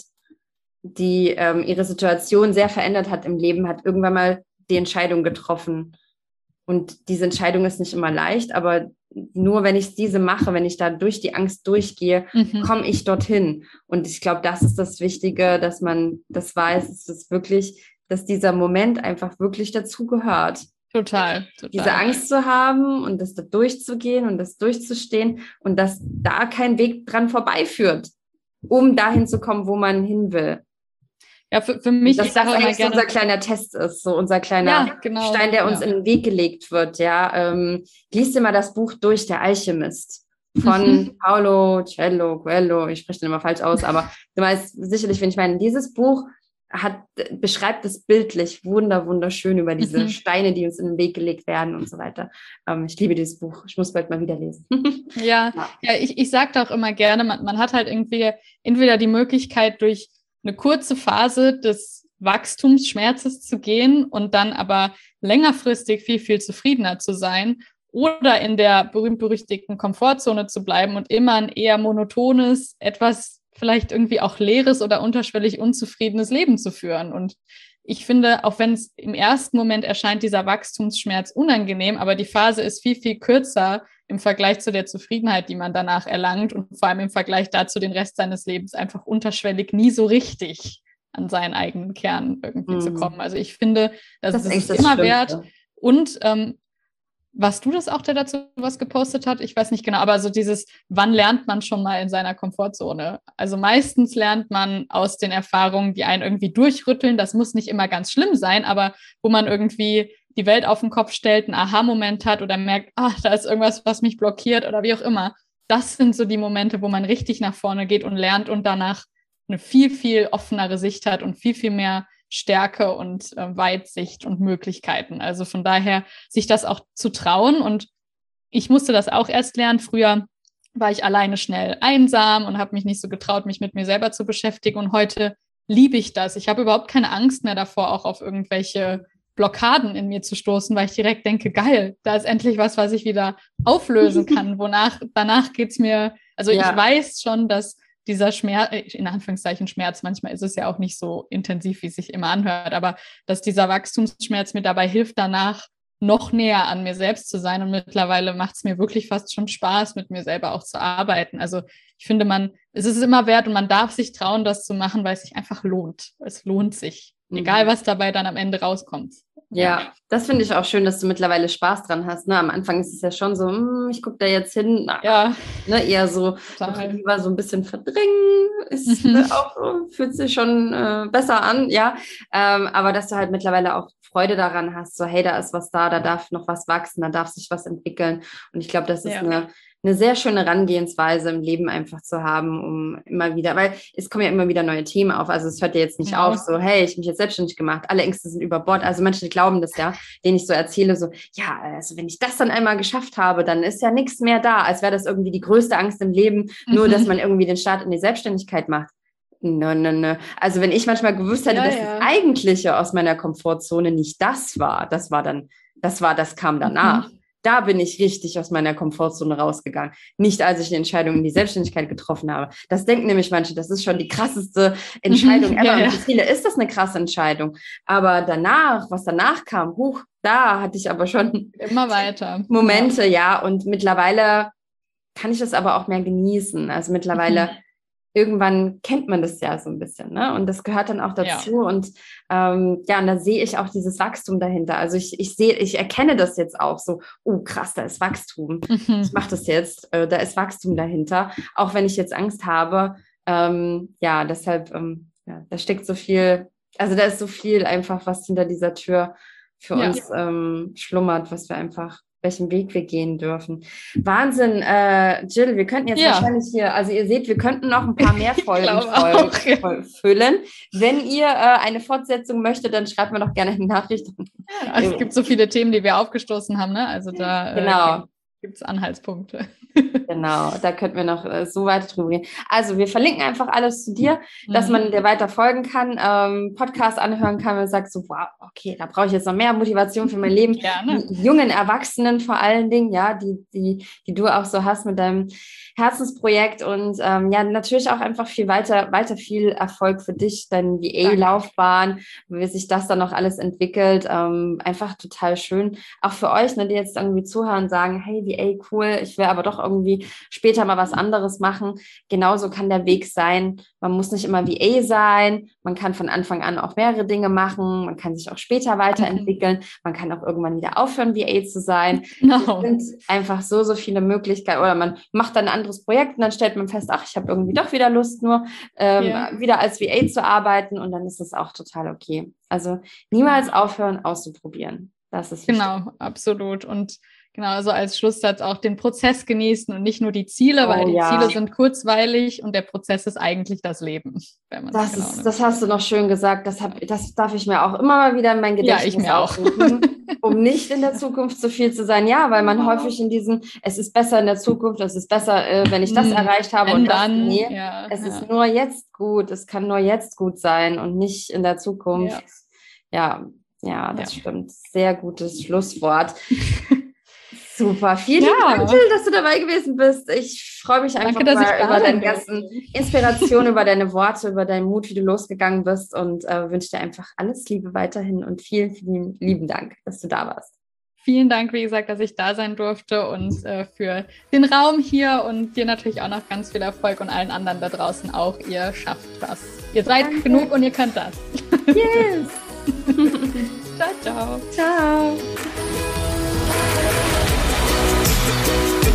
die ähm, ihre Situation sehr verändert hat im Leben, hat irgendwann mal die Entscheidung getroffen. Und diese Entscheidung ist nicht immer leicht, aber nur wenn ich diese mache, wenn ich da durch die Angst durchgehe, mhm. komme ich dorthin. Und ich glaube, das ist das Wichtige, dass man das weiß, dass es wirklich, dass dieser Moment einfach wirklich dazugehört. Total, total. Diese Angst zu haben und das da durchzugehen und das durchzustehen und dass da kein Weg dran vorbeiführt, um dahin zu kommen, wo man hin will. Ja, für, für mich, dass ich das eigentlich gerne, unser kleiner Test ist, so unser kleiner ja, genau, Stein, der uns ja. in den Weg gelegt wird. Ja, ähm, liest dir mal das Buch durch, der Alchemist von Paolo Cello Coelho. Ich spreche den immer falsch aus, aber du weißt sicherlich, wenn ich meine, dieses Buch hat, beschreibt es bildlich wunder, wunderschön über diese mhm. Steine, die uns in den Weg gelegt werden und so weiter. Ähm, ich liebe dieses Buch. Ich muss bald mal wieder lesen. ja, ja, ja, ich, ich sage auch immer gerne, man, man hat halt irgendwie entweder die Möglichkeit, durch eine kurze Phase des Wachstumsschmerzes zu gehen und dann aber längerfristig viel, viel zufriedener zu sein oder in der berühmt-berüchtigten Komfortzone zu bleiben und immer ein eher monotones, etwas vielleicht irgendwie auch leeres oder unterschwellig unzufriedenes Leben zu führen. Und ich finde, auch wenn es im ersten Moment erscheint dieser Wachstumsschmerz unangenehm, aber die Phase ist viel, viel kürzer im Vergleich zu der Zufriedenheit, die man danach erlangt und vor allem im Vergleich dazu den Rest seines Lebens einfach unterschwellig nie so richtig an seinen eigenen Kern irgendwie mm. zu kommen. Also ich finde, das, das ist, ist immer wert. Und ähm, warst du das auch, der dazu was gepostet hat? Ich weiß nicht genau, aber so dieses, wann lernt man schon mal in seiner Komfortzone? Also meistens lernt man aus den Erfahrungen, die einen irgendwie durchrütteln. Das muss nicht immer ganz schlimm sein, aber wo man irgendwie die Welt auf den Kopf stellt, einen Aha-Moment hat oder merkt, ah, da ist irgendwas, was mich blockiert oder wie auch immer. Das sind so die Momente, wo man richtig nach vorne geht und lernt und danach eine viel, viel offenere Sicht hat und viel, viel mehr Stärke und äh, Weitsicht und Möglichkeiten. Also von daher sich das auch zu trauen. Und ich musste das auch erst lernen. Früher war ich alleine schnell einsam und habe mich nicht so getraut, mich mit mir selber zu beschäftigen. Und heute liebe ich das. Ich habe überhaupt keine Angst mehr davor, auch auf irgendwelche Blockaden in mir zu stoßen, weil ich direkt denke, geil, da ist endlich was, was ich wieder auflösen kann. Wonach, danach geht's mir, also ja. ich weiß schon, dass dieser Schmerz, äh, in Anführungszeichen Schmerz, manchmal ist es ja auch nicht so intensiv, wie es sich immer anhört, aber dass dieser Wachstumsschmerz mir dabei hilft, danach noch näher an mir selbst zu sein. Und mittlerweile macht es mir wirklich fast schon Spaß, mit mir selber auch zu arbeiten. Also ich finde, man, es ist immer wert und man darf sich trauen, das zu machen, weil es sich einfach lohnt. Es lohnt sich. Mhm. Egal, was dabei dann am Ende rauskommt. Ja, das finde ich auch schön, dass du mittlerweile Spaß dran hast. Ne? Am Anfang ist es ja schon so, hm, ich gucke da jetzt hin. Na, ja. Ne, eher so, lieber so ein bisschen verdrängen. Ist mhm. auch, fühlt sich schon äh, besser an, ja. Ähm, aber dass du halt mittlerweile auch Freude daran hast, so hey, da ist was da, da darf noch was wachsen, da darf sich was entwickeln. Und ich glaube, das ist ja. eine eine sehr schöne Herangehensweise im Leben einfach zu haben, um immer wieder, weil es kommen ja immer wieder neue Themen auf. Also es hört ja jetzt nicht ja. auf, so, hey, ich bin jetzt selbstständig gemacht, alle Ängste sind über Bord. Also manche glauben das ja, denen ich so erzähle, so, ja, also wenn ich das dann einmal geschafft habe, dann ist ja nichts mehr da, als wäre das irgendwie die größte Angst im Leben, nur dass mhm. man irgendwie den Start in die Selbstständigkeit macht. Nö, nö, nö. Also wenn ich manchmal gewusst hätte, ja, dass ja. das Eigentliche aus meiner Komfortzone nicht das war, das war dann, das war, das kam danach. Mhm da bin ich richtig aus meiner Komfortzone rausgegangen. Nicht, als ich die Entscheidung in die Selbstständigkeit getroffen habe. Das denken nämlich manche, das ist schon die krasseste Entscheidung ever. ja, ja. Und für viele ist das eine krasse Entscheidung. Aber danach, was danach kam, huch, da hatte ich aber schon immer weiter Momente, ja. ja. Und mittlerweile kann ich das aber auch mehr genießen. Also mittlerweile mhm irgendwann kennt man das ja so ein bisschen, ne? Und das gehört dann auch dazu. Ja. Und ähm, ja, und da sehe ich auch dieses Wachstum dahinter. Also ich, ich sehe, ich erkenne das jetzt auch so, oh krass, da ist Wachstum. Mhm. Ich mache das jetzt, äh, da ist Wachstum dahinter. Auch wenn ich jetzt Angst habe. Ähm, ja, deshalb, ähm, ja, da steckt so viel, also da ist so viel einfach, was hinter dieser Tür für ja. uns ähm, schlummert, was wir einfach welchen Weg wir gehen dürfen. Wahnsinn, äh, Jill, wir könnten jetzt ja. wahrscheinlich hier, also ihr seht, wir könnten noch ein paar mehr Folgen voll, voll füllen. Wenn ihr äh, eine Fortsetzung möchtet, dann schreibt mir doch gerne eine Nachricht. Ja, also es gibt so viele Themen, die wir aufgestoßen haben, ne? Also da äh, genau. Gibt es Anhaltspunkte. genau, da könnten wir noch äh, so weit drüber reden. Also wir verlinken einfach alles zu dir, mhm. dass man dir weiter folgen kann, ähm, Podcast anhören kann und sagt so, wow, okay, da brauche ich jetzt noch mehr Motivation für mein Leben. Gerne. Die jungen Erwachsenen vor allen Dingen, ja, die, die, die du auch so hast mit deinem Herzensprojekt und ähm, ja, natürlich auch einfach viel weiter, weiter viel Erfolg für dich, deine VA-Laufbahn, wie sich das dann noch alles entwickelt. Ähm, einfach total schön. Auch für euch, ne, die jetzt irgendwie zuhören und sagen, hey, VA, cool, ich will aber doch irgendwie später mal was anderes machen. Genauso kann der Weg sein. Man muss nicht immer VA sein. Man kann von Anfang an auch mehrere Dinge machen. Man kann sich auch später weiterentwickeln. Mhm. Man kann auch irgendwann wieder aufhören, VA zu sein. Genau. Es sind einfach so, so viele Möglichkeiten. Oder man macht dann ein anderes Projekt und dann stellt man fest, ach, ich habe irgendwie doch wieder Lust, nur ähm, yeah. wieder als VA zu arbeiten. Und dann ist es auch total okay. Also niemals aufhören, auszuprobieren. Das ist wichtig. Genau, absolut. Und Genau, also als Schlusssatz auch den Prozess genießen und nicht nur die Ziele, oh, weil die ja. Ziele sind kurzweilig und der Prozess ist eigentlich das Leben. Wenn man das, genau ist, das hast du noch schön gesagt. Das, hab, das darf ich mir auch immer mal wieder in mein Gedächtnis ja, ich mir auch. um nicht in der Zukunft zu viel zu sein. Ja, weil man häufig in diesem, es ist besser in der Zukunft, es ist besser, äh, wenn ich das hm, erreicht habe und dann, das, nee, ja, es ist nur jetzt gut. Es kann nur jetzt gut sein und nicht in der Zukunft. Ja, ja, das stimmt. Sehr gutes Schlusswort. Super, vielen ja. Dank, dass du dabei gewesen bist. Ich freue mich einfach Danke, mal über deine ganzen Inspirationen, über deine Worte, über deinen Mut, wie du losgegangen bist und äh, wünsche dir einfach alles Liebe weiterhin und vielen, vielen lieben Dank, dass du da warst. Vielen Dank, wie gesagt, dass ich da sein durfte und äh, für den Raum hier und dir natürlich auch noch ganz viel Erfolg und allen anderen da draußen auch. Ihr schafft was. Ihr seid Danke. genug und ihr könnt das. Yes! ciao, ciao. Ciao. the